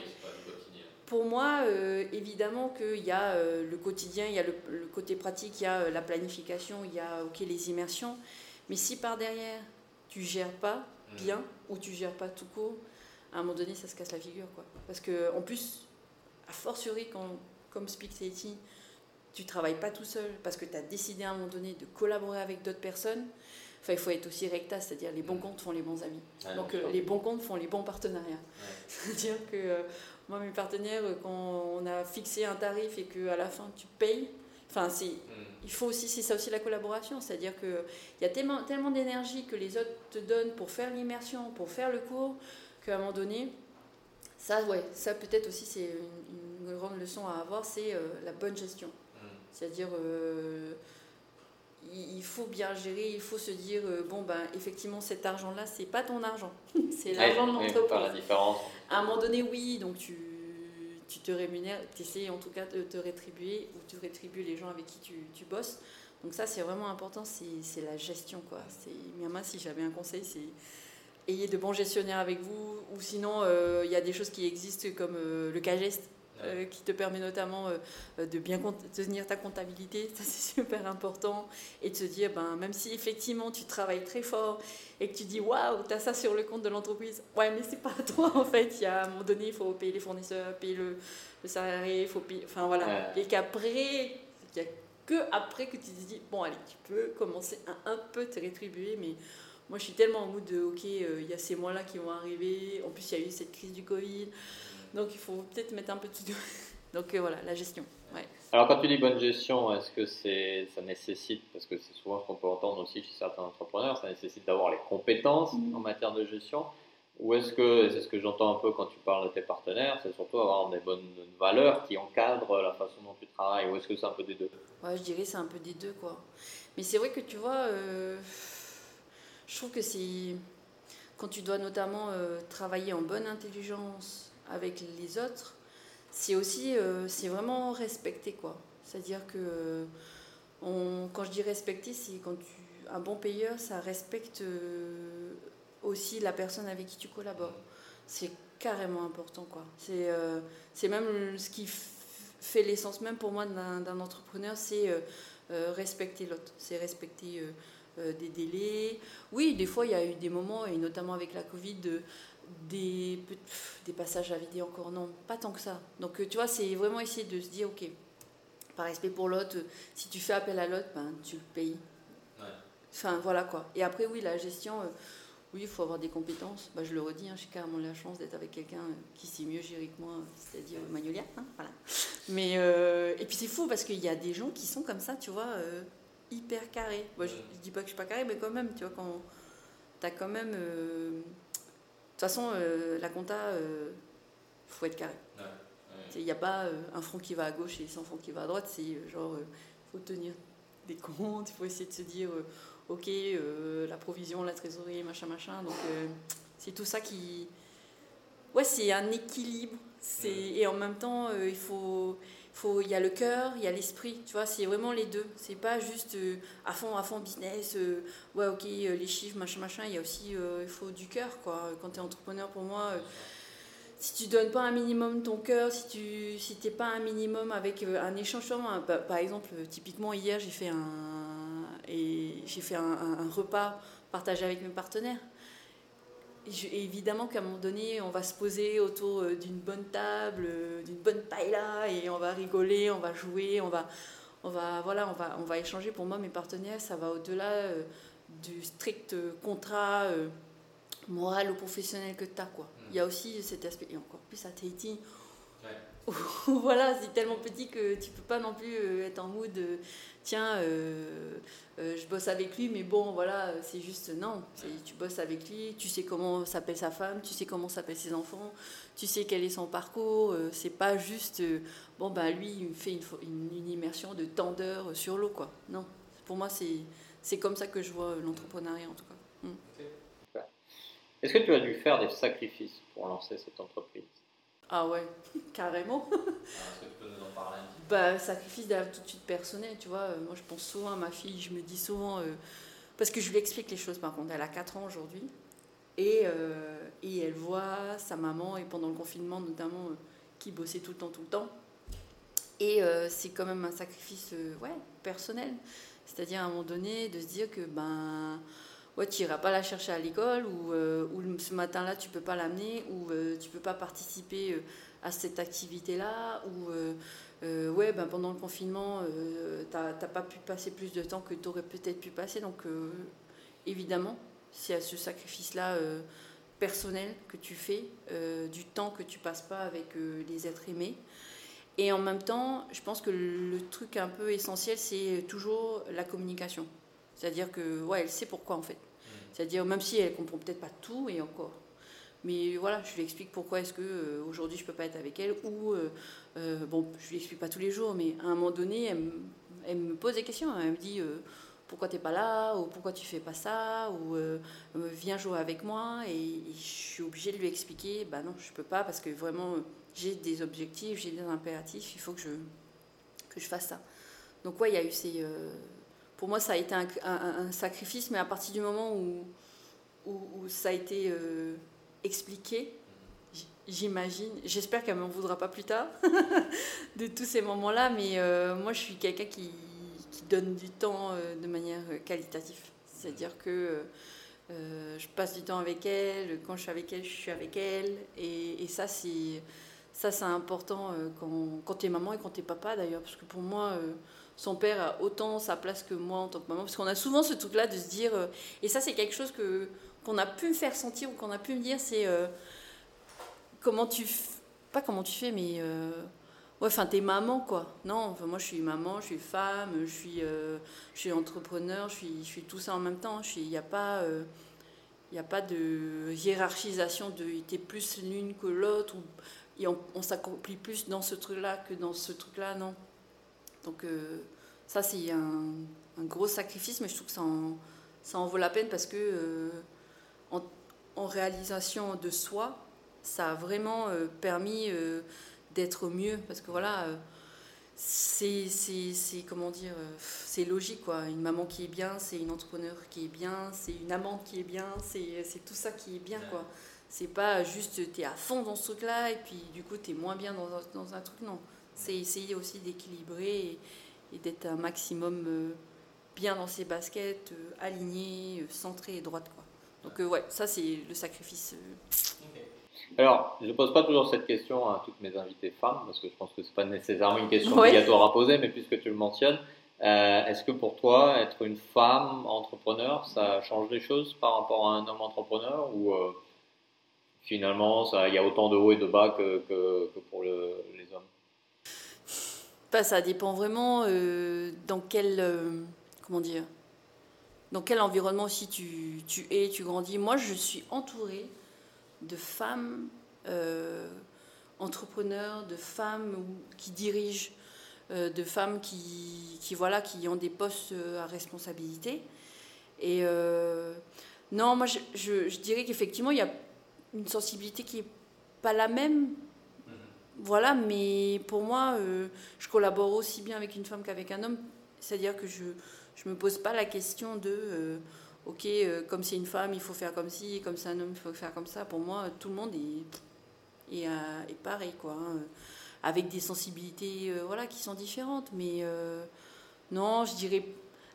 Pour moi, évidemment qu'il y a le quotidien, il y a le, le, côté pratique, il y a la planification, il y a ok les immersions. Mais si par derrière, tu gères pas, bien ou tu gères pas tout court, à un moment donné, ça se casse la figure. Quoi. Parce que, en plus, a fortiori, quand, comme Speak City, tu travailles pas tout seul parce que tu as décidé à un moment donné de collaborer avec d'autres personnes. Enfin, il faut être aussi recta, c'est-à-dire les bons mm. comptes font les bons amis. Ah, Donc, euh, les bons comptes font les bons partenariats. C'est-à-dire que euh, moi, mes partenaires, euh, quand on a fixé un tarif et qu'à la fin tu payes, enfin, c'est. Mm il faut aussi, c'est ça aussi la collaboration, c'est-à-dire qu'il y a tellement, tellement d'énergie que les autres te donnent pour faire l'immersion, pour faire le cours, qu'à un moment donné, ça, ouais, ça peut-être aussi c'est une, grande leçon à avoir, c'est euh, la bonne gestion. Mm. C'est-à-dire, euh, il, faut bien gérer, il faut se dire, euh, bon, ben, effectivement, cet argent-là, c'est pas ton argent, c'est l'argent de l'entreprise. À un moment donné, oui, donc tu tu te rémunères, tu essaies en tout cas de te rétribuer ou tu rétribues les gens avec qui tu, tu bosses. Donc ça, c'est vraiment important, c'est la gestion. Quoi. Si j'avais un conseil, c'est ayez de bons gestionnaires avec vous, ou sinon, euh, il y a des choses qui existent comme euh, le CAGEST, euh, qui te permet notamment euh, de bien tenir ta comptabilité, ça c'est super important, et de se dire, ben, même si effectivement tu travailles très fort et que tu dis, waouh, tu as ça sur le compte de l'entreprise, ouais, mais c'est pas toi en fait, il y a, à un moment donné, il faut payer les fournisseurs, payer le, le salarié, il faut payer, enfin voilà, et qu'après, il n'y a que après que tu te dis, bon, allez, tu peux commencer à un peu te rétribuer, mais moi je suis tellement en mood de, ok, euh, il y a ces mois-là qui vont arriver, en plus il y a eu cette crise du Covid. Donc il faut peut-être mettre un peu tout. Donc euh, voilà, la gestion. Alors quand tu dis bonne gestion, est-ce que c'est, ça nécessite, parce que c'est souvent ce qu'on peut entendre aussi chez certains entrepreneurs, ça nécessite d'avoir les compétences mm. en matière de gestion? Ou est-ce que, c'est ce que j'entends un peu quand tu parles de tes partenaires, c'est surtout avoir des bonnes valeurs qui encadrent la façon dont tu travailles, ou est-ce que c'est un peu des deux? Ouais, je dirais c'est un peu des deux, quoi. Mais c'est vrai que tu vois, euh, je trouve que c'est quand tu dois notamment euh, travailler en bonne intelligence, avec les autres, c'est aussi, euh, c'est vraiment respecter quoi. C'est-à-dire que on, quand je dis respecter, c'est quand tu, un bon payeur, ça respecte euh, aussi la personne avec qui tu collabores. C'est carrément important quoi. C'est, euh, c'est même ce qui fait l'essence même pour moi d'un, entrepreneur, c'est respecter l'autre, c'est respecter des délais. Oui, des fois il y a eu des moments, et notamment avec la Covid, de, des, des passages à vider encore, non, pas tant que ça. Donc, euh, tu vois, c'est vraiment essayer de se dire, ok, par respect pour l'autre, si tu fais appel à l'autre, ben, tu le payes. Enfin, voilà quoi. Et après, oui, la gestion, euh, oui, il faut avoir des compétences. Bah, je le redis, hein, j'ai carrément la chance d'être avec quelqu'un euh, qui sait mieux gérer que moi, c'est-à-dire Magnolia. Hein, voilà. Mais, et puis c'est fou parce qu'il y a des gens qui sont comme ça, tu vois, hyper carrés. Moi, je, ne dis pas que je suis pas carré, mais quand même, tu vois, quand tu as quand même toute façon, euh, la compta, il euh, faut être carré. Il n'y a pas euh, un front qui va à gauche et 100 francs qui va à droite. C'est genre, il faut tenir des comptes, il faut essayer de se dire, ok, la provision, la trésorerie, machin, machin. Donc, c'est tout ça qui. Ouais, c'est un équilibre. Et en même temps, il faut faut il y a le cœur, il y a l'esprit, tu vois, c'est vraiment les deux. C'est pas juste euh, à fond, à fond business, euh, ouais, ok, euh, les chiffres, machin, machin. Il y a aussi, il faut du cœur, quoi. Quand tu es entrepreneur, pour moi, si tu donnes pas un minimum ton cœur, si tu si t'es pas un minimum avec un échange, par exemple, typiquement hier j'ai fait un j'ai fait un, repas partagé avec mes partenaires. Évidemment qu'à un moment donné, on va se poser autour euh, d'une bonne table, euh, d'une bonne paella, et on va rigoler, on va jouer, on va, on va, voilà, on va, on va échanger. Pour moi, mes partenaires, ça va au-delà du strict contrat moral ou professionnel que tu as. Quoi. Il y a aussi cet aspect, et encore plus à Tahiti, voilà, c'est tellement petit que tu peux pas non plus euh, être en mood, tiens, euh, euh, je bosse avec lui, mais bon, voilà, c'est juste, non, tu bosses avec lui, tu sais comment s'appelle sa femme, tu sais comment s'appellent ses enfants, tu sais quel est son parcours, c'est pas juste, bon, ben lui, il fait une, immersion de tendeur sur l'eau, quoi. Non, pour moi, c'est comme ça que je vois l'entrepreneuriat, en tout cas. Est-ce que tu as dû faire des sacrifices pour lancer cette entreprise? Ah ouais, carrément. Ah, est-ce que tu peux nous en parler un petit peu bah, Sacrifice tout de suite personnel, tu vois. Euh, moi, je pense souvent à ma fille, je me dis souvent... Euh, parce que je lui explique les choses, par contre. Elle a 4 ans aujourd'hui. Et, euh, et elle voit sa maman, et pendant le confinement notamment, qui bossait tout le temps, tout le temps. Et c'est quand même un sacrifice ouais, personnel. C'est-à-dire à un moment donné de se dire que ben ouais, tu n'iras pas la chercher à l'école, ou, euh, ou, ce matin-là, tu ne peux pas l'amener, ou euh, tu ne peux pas participer euh, à cette activité-là, ou ouais, ben, pendant le confinement, tu n'as pas pu passer plus de temps que tu aurais peut-être pu passer. Donc, évidemment, c'est à ce sacrifice-là personnel que tu fais, du temps que tu passes pas avec les êtres aimés. Et en même temps, je pense que le truc un peu essentiel, c'est toujours la communication. C'est-à-dire que, ouais, elle sait pourquoi en fait. C'est-à-dire, même si elle comprend peut-être pas tout, et encore. Mais voilà, je lui explique pourquoi est-ce que euh, aujourd'hui je peux pas être avec elle, ou, euh, euh, bon, je lui explique pas tous les jours, mais à un moment donné, elle, me pose des questions. Elle me dit pourquoi tu n'es pas là, ou pourquoi tu fais pas ça, ou viens jouer avec moi, et, je suis obligée de lui expliquer, bah non, je peux pas, parce que vraiment, j'ai des objectifs, j'ai des impératifs, il faut que je, que je fasse ça. Donc ouais, il y a eu ces pour moi, ça a été un, sacrifice, mais à partir du moment où, ça a été euh, expliqué, j'imagine, j'espère qu'elle ne m'en voudra pas plus tard de tous ces moments-là, mais euh, moi, je suis quelqu'un qui, donne du temps euh, de manière qualitative. C'est-à-dire que je passe du temps avec elle, quand je suis avec elle, je suis avec elle, et, et ça, c'est ça, c'est important quand, quand tu es maman et quand tu es papa d'ailleurs, parce que pour moi, son père a autant sa place que moi en tant que maman. Parce qu'on a souvent ce truc-là de se dire, euh, et ça c'est quelque chose que qu'on a pu me faire sentir ou qu'on a pu me dire, c'est euh, comment tu, pas comment tu fais, mais euh, ouais, enfin t'es maman quoi. Non, moi je suis maman, je suis femme, je suis, je suis entrepreneur, je suis, tout ça en même temps. Il n'y a pas il a pas de hiérarchisation de t'es plus l'une que l'autre ou on, on s'accomplit plus dans ce truc-là que dans ce truc-là, non. Donc euh, ça, c'est un, gros sacrifice, mais je trouve que ça en, ça en vaut la peine parce que euh, en, réalisation de soi, ça a vraiment euh, permis d'être mieux. Parce que voilà, c'est, comment dire, c'est logique quoi. Une maman qui est bien, c'est une entrepreneur qui est bien, c'est une amante qui est bien, c'est, tout ça qui est bien quoi. C'est pas juste tu es à fond dans ce truc-là et puis du coup tu es moins bien dans dans un truc, non c'est essayer aussi d'équilibrer et, d'être un maximum euh, bien dans ses baskets, euh, aligné, euh, centré et droite. Quoi. Donc ouais, ça c'est le sacrifice. Alors, je ne pose pas toujours cette question à toutes mes invitées femmes, parce que je pense que ce n'est pas nécessairement une question obligatoire à poser, mais puisque tu le mentionnes, est-ce que pour toi, être une femme entrepreneur, ça change des choses par rapport à un homme entrepreneur ou finalement il y a autant de hauts et de bas que, que, pour les hommes? Ça dépend vraiment euh, dans quel euh, comment dire dans quel environnement aussi tu, tu, es, tu grandis. Moi, je suis entourée de femmes euh, entrepreneurs, de femmes qui dirigent, de femmes qui, qui, voilà, qui ont des postes à responsabilité. Et non, moi, je, je, je dirais qu'effectivement, il y a une sensibilité qui n'est pas la même voilà, mais pour moi, euh, je collabore aussi bien avec une femme qu'avec un homme. C'est-à-dire que je ne me pose pas la question de, euh, ok, euh, comme c'est une femme, il faut faire comme ci, comme c'est un homme, il faut faire comme ça. Pour moi, tout le monde est... pareil, quoi. Hein, avec des sensibilités voilà, qui sont différentes. Mais non, je dirais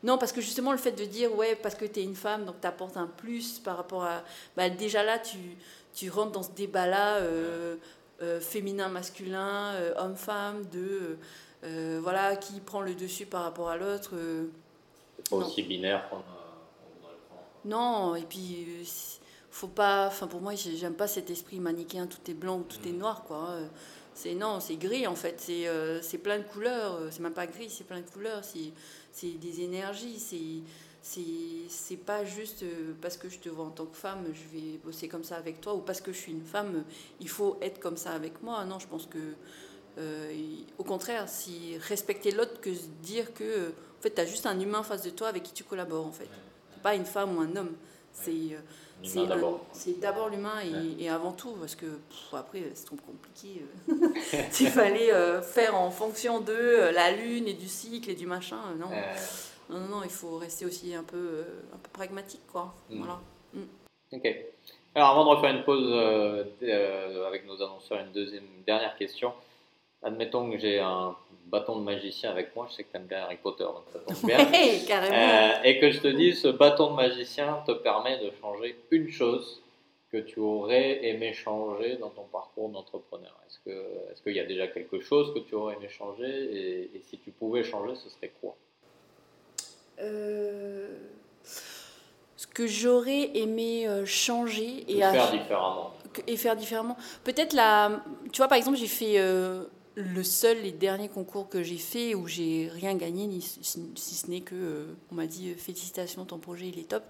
non, parce que justement, le fait de dire, ouais, parce que tu es une femme, donc tu apportes un plus par rapport à. Bah, déjà là, tu, rentres dans ce débat-là, féminin, masculin, euh, homme-femme, de. voilà, qui prend le dessus par rapport à l'autre. Pas aussi binaire qu'on Non, et puis. faut pas. Enfin, pour moi, j'aime pas cet esprit manichéen, tout est blanc ou tout est mm. noir, quoi. C'est non, c'est gris en fait. C'est plein de couleurs. C'est même pas gris, c'est plein de couleurs. C'est c'est des énergies, c'est c'est pas juste euh, parce que je te vois en tant que femme, je vais bosser comme ça avec toi, ou parce que je suis une femme, il faut être comme ça avec moi. Non, je pense que, euh, au contraire, si respecter l'autre que dire que, en fait, tu as juste un humain face de toi avec qui tu collabores, en fait. pas une femme ou un homme. C'est c'est d'abord l'humain et, et, avant tout, parce que après, c'est trop compliqué. Euh. S'il fallait euh, faire en fonction de euh, la lune et du cycle et du machin, non. Non, non, il faut rester aussi un peu, un peu pragmatique, quoi. Mm. Voilà. Mm. Ok. Alors, avant de refaire une pause avec nos annonceurs, une deuxième, une dernière question. Admettons que j'ai un bâton de magicien avec moi, je sais que tu aimes bien Harry Potter, donc ça tombe bien. carrément. Euh, et que je te dis, ce bâton de magicien te permet de changer une chose que tu aurais aimé changer dans ton parcours d'entrepreneur. Est-ce qu'il est qu'il y a déjà quelque chose que tu aurais aimé changer? Et, si tu pouvais changer, ce serait quoi? euh, Ce que j'aurais aimé euh, changer et faire différemment. Et faire différemment. Peut-être la. Tu vois, par exemple, j'ai fait le seul et dernier concours que j'ai fait où j'ai rien gagné, si ce n'est que euh, on m'a dit euh, félicitations, ton projet il est top.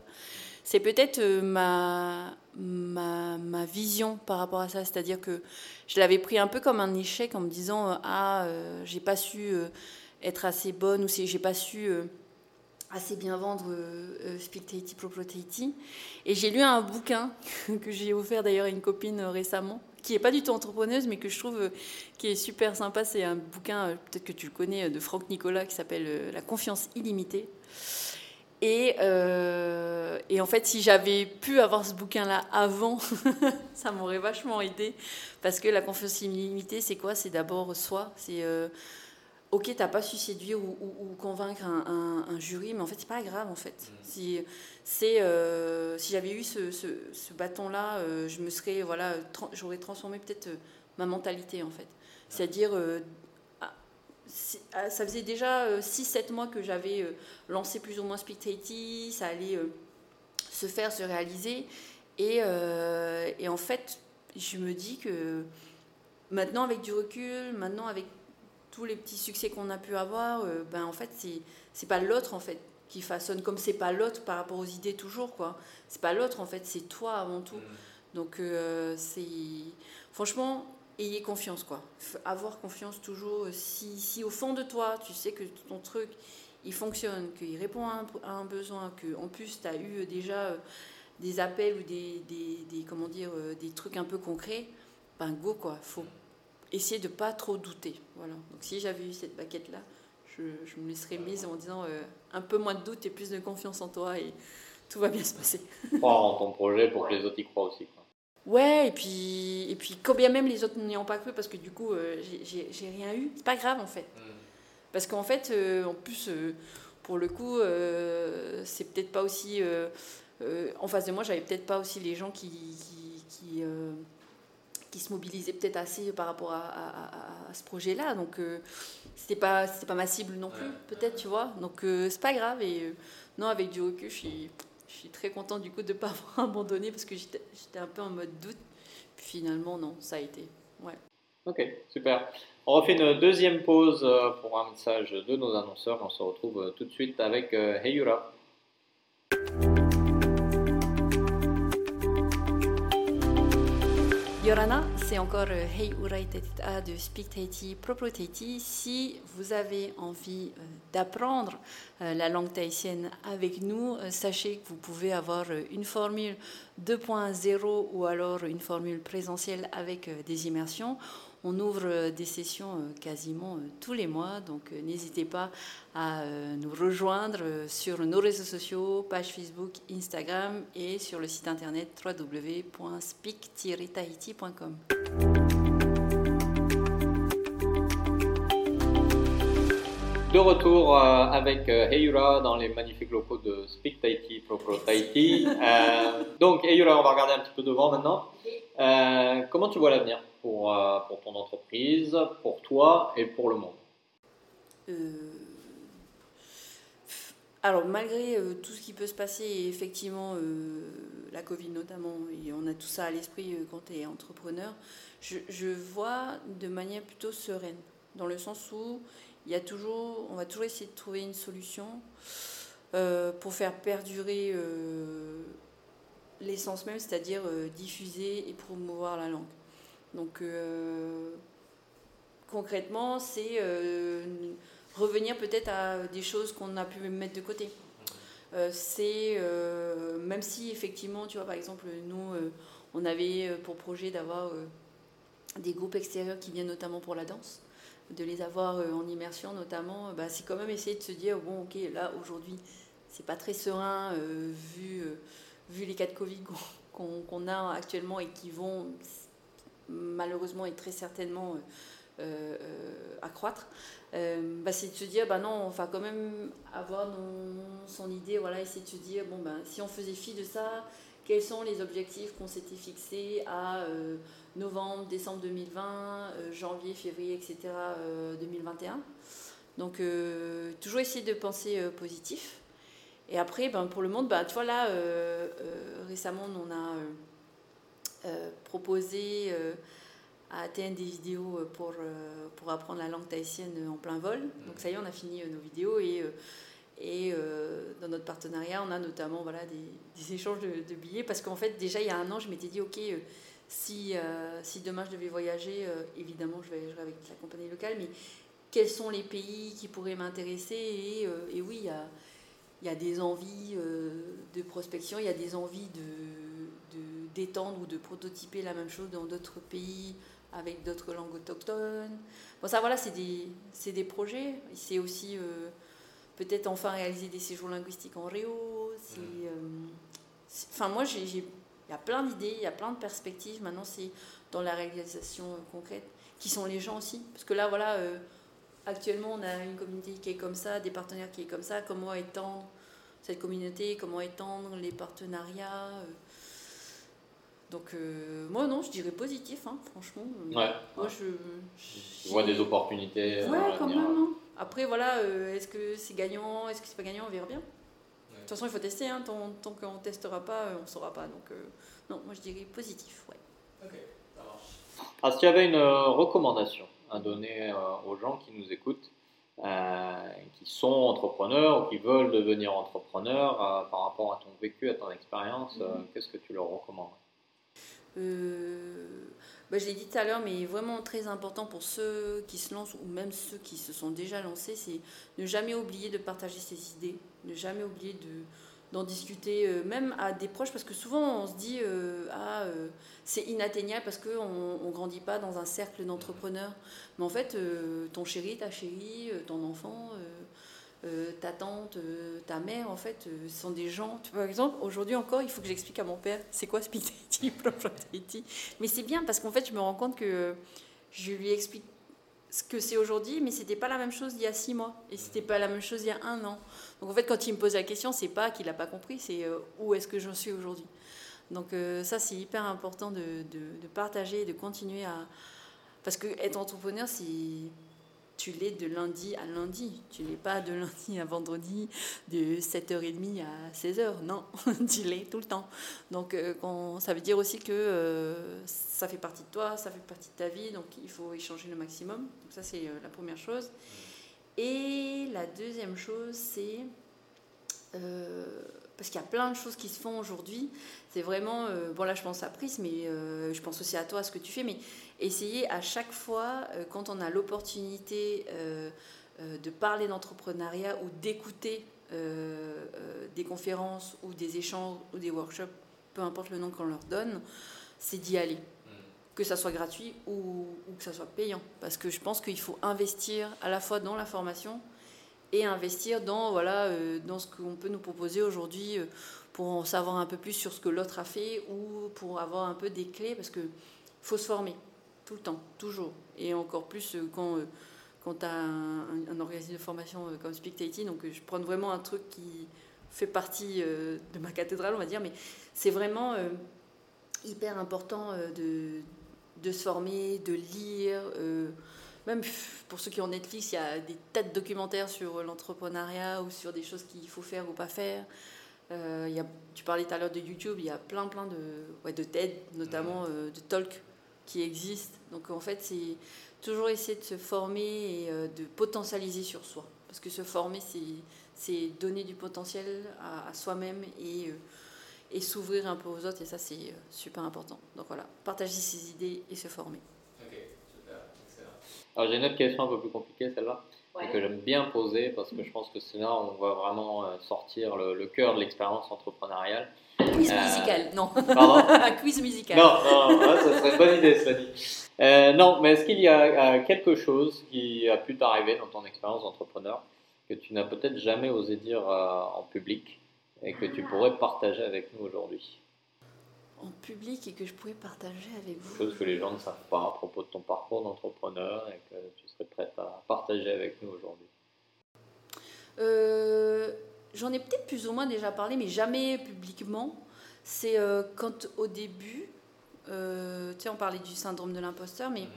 C'est peut-être euh, ma, ma, ma, vision par rapport à ça, c'est-à-dire que je l'avais pris un peu comme un échec en me disant ah j'ai pas su être assez bonne ou j'ai pas su assez bien vendre euh, Speak Et j'ai lu un bouquin que j'ai offert d'ailleurs à une copine récemment qui est pas du tout entrepreneuse, mais que je trouve euh, qui est super sympa. C'est un bouquin, euh, peut-être que tu le connais, euh, de Franck Nicolas, qui s'appelle La confiance illimitée. Et, et, en fait, si j'avais pu avoir ce bouquin-là avant, ça m'aurait vachement aidé. Parce que la confiance illimitée, c'est quoi? C'est d'abord soi. C'est ok, t'as pas su séduire ou, convaincre un, jury, mais en fait, c'est pas grave en fait. Mm. Si, c'est, si j'avais eu ce, ce, bâton-là, je me serais, voilà, j'aurais transformé peut-être ma mentalité en fait. C'est-à-dire, ah, ah, ça faisait déjà 6-7 mois que j'avais lancé plus ou moins Speak ça allait se faire, se réaliser. Et, et, en fait, je me dis que maintenant, avec du recul, maintenant, avec tous les petits succès qu'on a pu avoir, ben, en fait, c'est, c'est pas l'autre en fait qui façonne comme c'est pas l'autre par rapport aux idées toujours quoi. C'est pas l'autre en fait, c'est toi avant tout. Mm. Donc c'est franchement ayez confiance quoi. Avoir confiance toujours. Si, si, au fond de toi tu sais que ton truc il fonctionne, qu'il répond à un, besoin, que en plus tu as eu déjà des appels ou des, des, des, comment dire des trucs un peu concrets, ben go quoi. Faut essayer de pas trop douter. Voilà. Donc si j'avais eu cette baguette là je, je, me laisserais mise en disant euh, un peu moins de doute et plus de confiance en toi et tout va bien se passer. Croire en ton projet pour que les autres y croient aussi. Quoi. Ouais, et puis, et puis quand bien même les autres n'y ont pas cru parce que du coup, euh, j'ai rien eu, c'est pas grave en fait. Mm. Parce qu'en fait, euh, en plus, pour le coup, c'est peut-être pas aussi. en face de moi, j'avais peut-être pas aussi les gens qui, qui, qui qui se mobilisaient peut-être assez par rapport à, ce projet-là. Donc, euh, c'était pas, c'était pas ma cible non plus, peut-être, tu vois. Donc, euh, c'est pas grave. Et euh, non, avec du recul, je suis, je suis très contente du coup de ne pas avoir abandonné parce que j'étais, j'étais un peu en mode doute. Puis finalement, non, ça a été. Ouais. Ok, super. On refait une deuxième pause pour un message de nos annonceurs. On se retrouve tout de suite avec Heyura. Yorana, c'est encore euh, Hey Urai de Speak Tahiti, Propre Tahiti. Si vous avez envie euh, d'apprendre euh, la langue tahitienne avec nous, sachez que vous pouvez avoir une formule 2.0 ou alors une formule présentielle avec des immersions. On ouvre euh, des sessions euh, quasiment euh, tous les mois, donc n'hésitez pas à nous rejoindre sur nos réseaux sociaux, page Facebook, Instagram et sur le site internet www.speak-tahiti.com. de retour euh, avec euh, Heira dans les magnifiques locaux de Speak Tahiti, Propro Tahiti. Euh, donc Heira, on va regarder un petit peu devant maintenant. Euh, comment tu vois l'avenir pour, pour ton entreprise, pour toi et pour le monde? Alors, malgré tout ce qui peut se passer, effectivement, la Covid notamment, et on a tout ça à l'esprit quand tu es entrepreneur, je, je vois de manière plutôt sereine, dans le sens où il y a toujours, on va toujours essayer de trouver une solution euh, pour faire perdurer euh, l'essence même, c'est-à-dire euh, diffuser et promouvoir la langue. Donc, concrètement, c'est revenir peut-être à des choses qu'on a pu mettre de côté. C'est même si effectivement, tu vois, par exemple, nous, on avait pour projet d'avoir des groupes extérieurs qui viennent notamment pour la danse, de les avoir euh, en immersion notamment, bah, c'est quand même essayer de se dire bon, ok, là aujourd'hui, c'est pas très serein euh, vu, euh, vu les cas de Covid qu'on a actuellement et qui vont malheureusement et très certainement accroître, bah, c'est de se dire, bah non, on va quand même avoir son idée, voilà, essayer de se dire, bon, ben, si on faisait fi de ça, quels sont les objectifs qu'on s'était fixés à euh, novembre, décembre 2020, euh, janvier, février, etc., euh, 2021. Donc, euh, toujours essayer de penser positif. Et après, ben, pour le monde, ben, tu vois, là, récemment, on a proposé à ATN des vidéos pour, pour apprendre la langue tahitienne en plein vol. Donc, ça y est, on a fini nos vidéos et, et euh, dans notre partenariat, on a notamment voilà, des, échanges de, billets parce qu'en fait, déjà, il y a un an, je m'étais dit, OK, euh, si, euh, si demain je devais voyager, évidemment, je voyagerai avec la compagnie locale, mais quels sont les pays qui pourraient m'intéresser? Et, oui, il y a, y a des envies de prospection, il y a des envies de, d'étendre ou de prototyper la même chose dans d'autres pays avec d'autres langues autochtones. Bon, ça, voilà, c'est des, des projets. C'est aussi peut-être enfin réaliser des séjours linguistiques en Réo. Euh, Enfin, moi, il y a plein d'idées, il y a plein de perspectives. Maintenant, c'est dans la réalisation euh, concrète. Qui sont les gens aussi Parce que là, voilà, euh, actuellement, on a une communauté qui est comme ça, des partenaires qui est comme ça. Comment étendre cette communauté? Comment étendre les partenariats. Donc, euh, moi, non, je dirais positif, hein, franchement. Euh, Ouais. Moi, je. Tu vois des opportunités euh, Ouais, quand même. hein. Après, voilà, euh, est-ce que c'est gagnant, est-ce que c'est pas gagnant, on verra bien. De toute façon, il faut tester, hein, tant, tant qu'on ne testera pas, on ne saura pas. Donc, euh, non, moi je dirais positif, ouais. Ah, si tu avais une recommandation à donner euh, aux gens qui nous écoutent, euh, qui sont entrepreneurs ou qui veulent devenir entrepreneurs euh, par rapport à ton vécu, à ton expérience, euh, Mhm. qu'est-ce que tu leur recommandes? Euh, bah, je l'ai dit tout à l'heure, mais vraiment très important pour ceux qui se lancent ou même ceux qui se sont déjà lancés, c'est ne jamais oublier de partager ses idées, ne jamais oublier de d'en discuter euh, même à des proches parce que souvent on se dit euh, ah c'est inatteignable parce qu'on ne grandit pas dans un cercle d'entrepreneurs. Mais en fait ton chéri ta chérie ton enfant euh, ta tante, euh, ta mère, en fait, euh, sont des gens. Tu par exemple, aujourd'hui encore, il faut que j'explique à mon père c'est quoi Tahiti. Mais c'est bien parce qu'en fait, je me rends compte que je lui explique ce que c'est aujourd'hui, mais c'était pas la même chose il y a six mois et c'était pas la même chose il y a un an. Donc en fait, quand il me pose la question, c'est pas qu'il a pas compris, c'est euh, où est-ce que j'en suis aujourd'hui. Donc ça, c'est hyper important de, de, de partager et de continuer à. Parce que être entrepreneur, c'est tu l'es de lundi à lundi. Tu l'es pas de lundi à vendredi, de 7h30 à 16h. Non, tu l'es tout le temps. Donc, euh, ça veut dire aussi que euh, ça fait partie de toi, ça fait partie de ta vie. Donc, il faut échanger le maximum. Donc, ça, c'est euh, la première chose. Et la deuxième chose, c'est. Parce qu'il y a plein de choses qui se font aujourd'hui. C'est vraiment. euh, bon, là, je pense à Pris, mais euh, je pense aussi à toi, à ce que tu fais. Mais essayer à chaque fois, euh, quand on a l'opportunité de parler d'entrepreneuriat ou d'écouter des conférences ou des échanges ou des workshops, peu importe le nom qu'on leur donne, c'est d'y aller. Que ça soit gratuit ou, ou que ça soit payant. Parce que je pense qu'il faut investir à la fois dans la formation et investir dans, voilà, euh, dans ce qu'on peut nous proposer aujourd'hui euh, pour en savoir un peu plus sur ce que l'autre a fait ou pour avoir un peu des clés. Parce qu'il faut se former tout le temps, toujours. Et encore plus euh, quand, quand tu as un, organisme de formation comme Speak Tahiti. Donc je prends vraiment un truc qui fait partie de ma cathédrale, on va dire, mais c'est vraiment hyper important de, de se former, de lire. Même pour ceux qui ont Netflix, il y a des tas de documentaires sur l'entrepreneuriat ou sur des choses qu'il faut faire ou pas faire. Euh, y a, tu parlais tout à l'heure de YouTube, il y a plein plein de, ouais, de TED, notamment euh, de talk qui existent. Donc en fait, c'est toujours essayer de se former et euh, de potentialiser sur soi. Parce que se former, c'est donner du potentiel à, soi-même et, et s'ouvrir un peu aux autres. Et ça, c'est super important. Donc voilà, partager ses idées et se former. Alors j'ai une autre question un peu plus compliquée, celle-là que j'aime bien poser parce que je pense que c'est là où on va vraiment euh, sortir le, cœur de l'expérience entrepreneuriale. Quiz euh, musical, non. Pardon Un quiz musical. Non, non, ça serait une bonne idée, cela dit. Euh, non, mais est-ce qu'il y a quelque chose qui a pu t'arriver dans ton expérience d'entrepreneur que tu n'as peut-être jamais osé dire en public et que tu pourrais partager avec nous aujourd'hui? En public et que je pourrais partager avec vous. Chose que les gens ne savent pas à propos de ton parcours d'entrepreneur et que tu serais prête à partager avec nous aujourd'hui. Euh, j'en ai peut-être plus ou moins déjà parlé, mais jamais publiquement. C'est euh, quand au début, euh, tu sais, on parlait du syndrome de l'imposteur, mais mhm.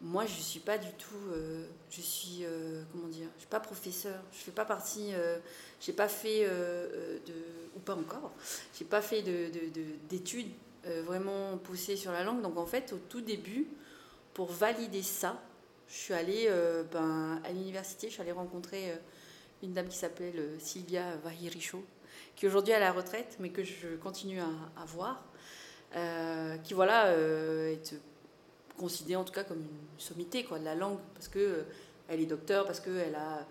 Moi, je ne suis pas du tout, je suis, comment dire, je suis pas professeur, je fais pas partie, j'ai pas fait de ou pas encore. J'ai pas fait d'études de, euh, vraiment poussées sur la langue. Donc en fait, au tout début, pour valider ça, je suis allée euh, ben, à l'université, je suis allée rencontrer euh, une dame qui s'appelle Sylvia Vahiricho, qui aujourd'hui est à la retraite, mais que je continue à, voir, qui voilà est considérée en tout cas comme une sommité quoi, de la langue, parce que elle est docteur, parce qu'elle a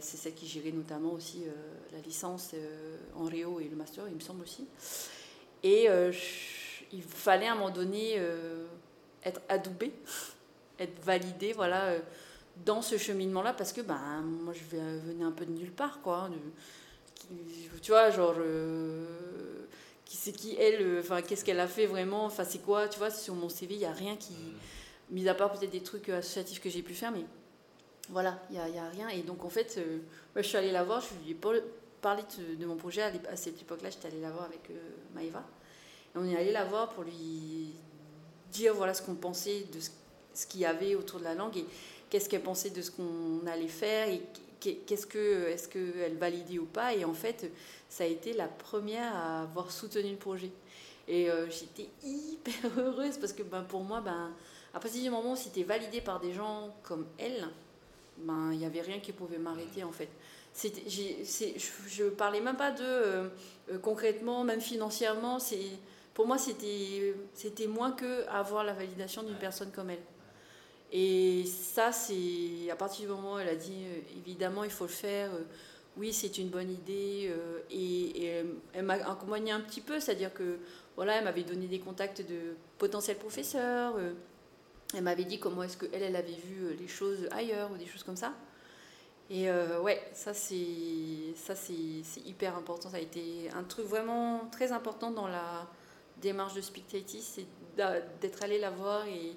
c'est celle qui gérait notamment aussi euh, la licence euh, en Réo et le master, il me semble aussi. Et euh, il fallait à un moment donné être adoubé, être validé, voilà, dans ce cheminement-là, parce que ben, moi je venais un peu de nulle part, quoi. Tu vois, genre qui c'est qui elle, enfin qu'est-ce qu'elle a fait vraiment, enfin c'est quoi, tu vois, sur mon CV, il n'y a rien qui, mis à part peut-être des trucs associatifs que j'ai pu faire, mais voilà, il n'y a, a, rien. Et donc, en fait, euh, je suis allée la voir, je lui ai parlé de, mon projet. À, cette époque-là, j'étais allée la voir avec euh, Maïva. Et on est allé la voir pour lui dire voilà ce qu'on pensait de ce, qu'il y avait autour de la langue et qu'est-ce qu'elle pensait de ce qu'on allait faire et qu'est-ce que est-ce qu'elle validait ou pas. Et en fait, ça a été la première à avoir soutenu le projet. Et euh, j'étais hyper heureuse parce que ben, pour moi, ben, à partir du moment où c'était validé par des gens comme elle, ben, il n'y avait rien qui pouvait m'arrêter en fait. je ne parlais même pas de euh, euh, concrètement, même financièrement. Pour moi, c'était moins que avoir la validation d'une personne comme elle. Et ça, c'est à partir du moment où elle a dit euh, évidemment, il faut le faire. oui, c'est une bonne idée. et, elle m'a accompagnée un petit peu, c'est-à-dire que voilà, elle m'avait donné des contacts de potentiels professeurs. Elle m'avait dit comment est-ce qu'elle, elle avait vu euh, les choses ailleurs ou des choses comme ça. Et euh, ouais, ça c'est ça c'est hyper important. Ça a été un truc vraiment très important dans la démarche de Spectatis, c'est d'être allé la voir et,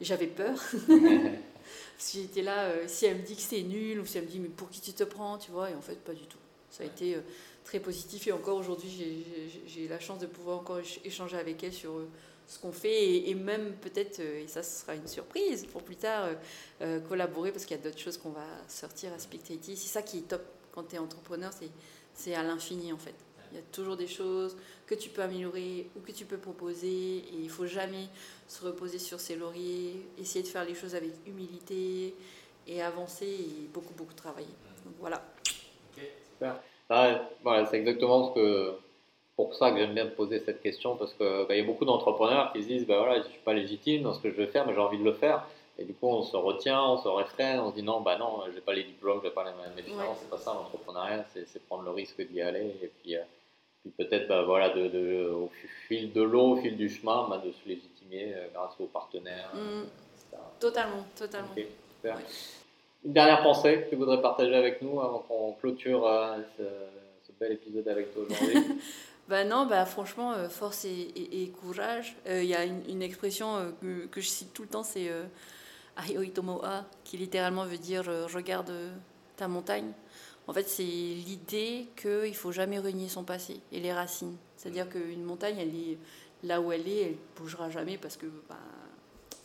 j'avais peur. Parce que j'étais là, euh, si elle me dit que c'est nul ou si elle me dit mais pour qui tu te prends, tu vois, et en fait pas du tout. Ça a été très positif et encore aujourd'hui j'ai la chance de pouvoir encore échanger avec elle sur ce qu'on fait et, même peut-être, euh, et ça ce sera une surprise pour plus tard, euh, euh, collaborer parce qu'il y a d'autres choses qu'on va sortir à Spectaty. C'est ça qui est top quand tu es entrepreneur, c'est à l'infini en fait. Il y a toujours des choses que tu peux améliorer ou que tu peux proposer et il faut jamais se reposer sur ses lauriers, essayer de faire les choses avec humilité et avancer et beaucoup beaucoup travailler. Donc voilà. Ok, super. Ah, voilà, c'est exactement ce que pour ça que j'aime bien poser cette question parce qu'il bah, y a beaucoup d'entrepreneurs qui se disent bah, voilà, je ne suis pas légitime dans ce que je veux faire, mais j'ai envie de le faire. Et du coup, on se retient, on se restreint, on se dit non, bah non, j'ai pas les diplômes, j'ai pas les différences, c'est pas ça l'entrepreneuriat, c'est prendre le risque d'y aller. Et puis, euh, puis peut-être bah, voilà, de, de, au fil de l'eau, au fil du chemin, bah, de se légitimer euh, grâce aux partenaires. Mmh. Totalement, totalement. Une dernière pensée que tu voudrais partager avec nous avant qu'on clôture euh, ce, ce, bel épisode avec toi aujourd'hui? Bah non, bah franchement, euh, force et, courage. Il euh, y a une, expression que, je cite tout le temps, c'est Aioitomoa, qui littéralement veut dire regarde ta montagne. En fait, c'est l'idée qu'il ne faut jamais renier son passé et les racines. C'est-à-dire qu'une montagne, elle est là où elle est, elle ne bougera jamais parce que bah,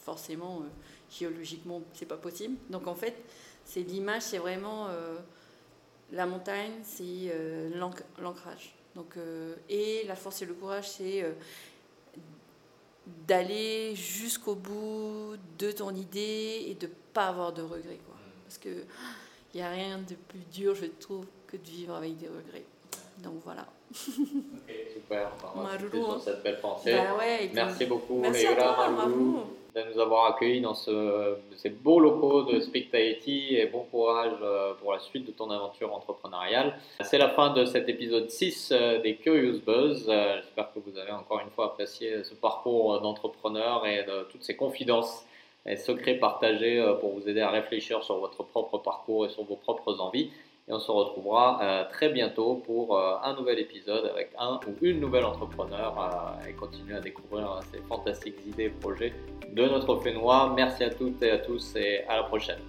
forcément, euh, géologiquement, c'est pas possible. Donc en fait, c'est l'image, c'est vraiment euh, la montagne, c'est euh, l'ancrage. Donc, et la force et le courage, c'est d'aller jusqu'au bout de ton idée et de pas avoir de regrets. Quoi. Parce que il n'y a rien de plus dur, je trouve, que de vivre avec des regrets. Donc voilà. Ok, super. On va sur cette belle pensée. Bah merci beaucoup, merci à toi, de nous avoir accueillis dans ce, ces beaux locaux de Speak Tahiti et bon courage euh, pour la suite de ton aventure entrepreneuriale. C'est la fin de cet épisode 6 euh, des Curious Buzz. Euh, j'espère que vous avez encore une fois apprécié ce parcours d'entrepreneur et de toutes ces confidences et secrets partagés pour vous aider à réfléchir sur votre propre parcours et sur vos propres envies. Et on se retrouvera euh, très bientôt pour euh, un nouvel épisode avec un ou une nouvelle entrepreneur euh, et continuer à découvrir ces fantastiques idées et projets de notre Fénois. Merci à toutes et à tous et à la prochaine.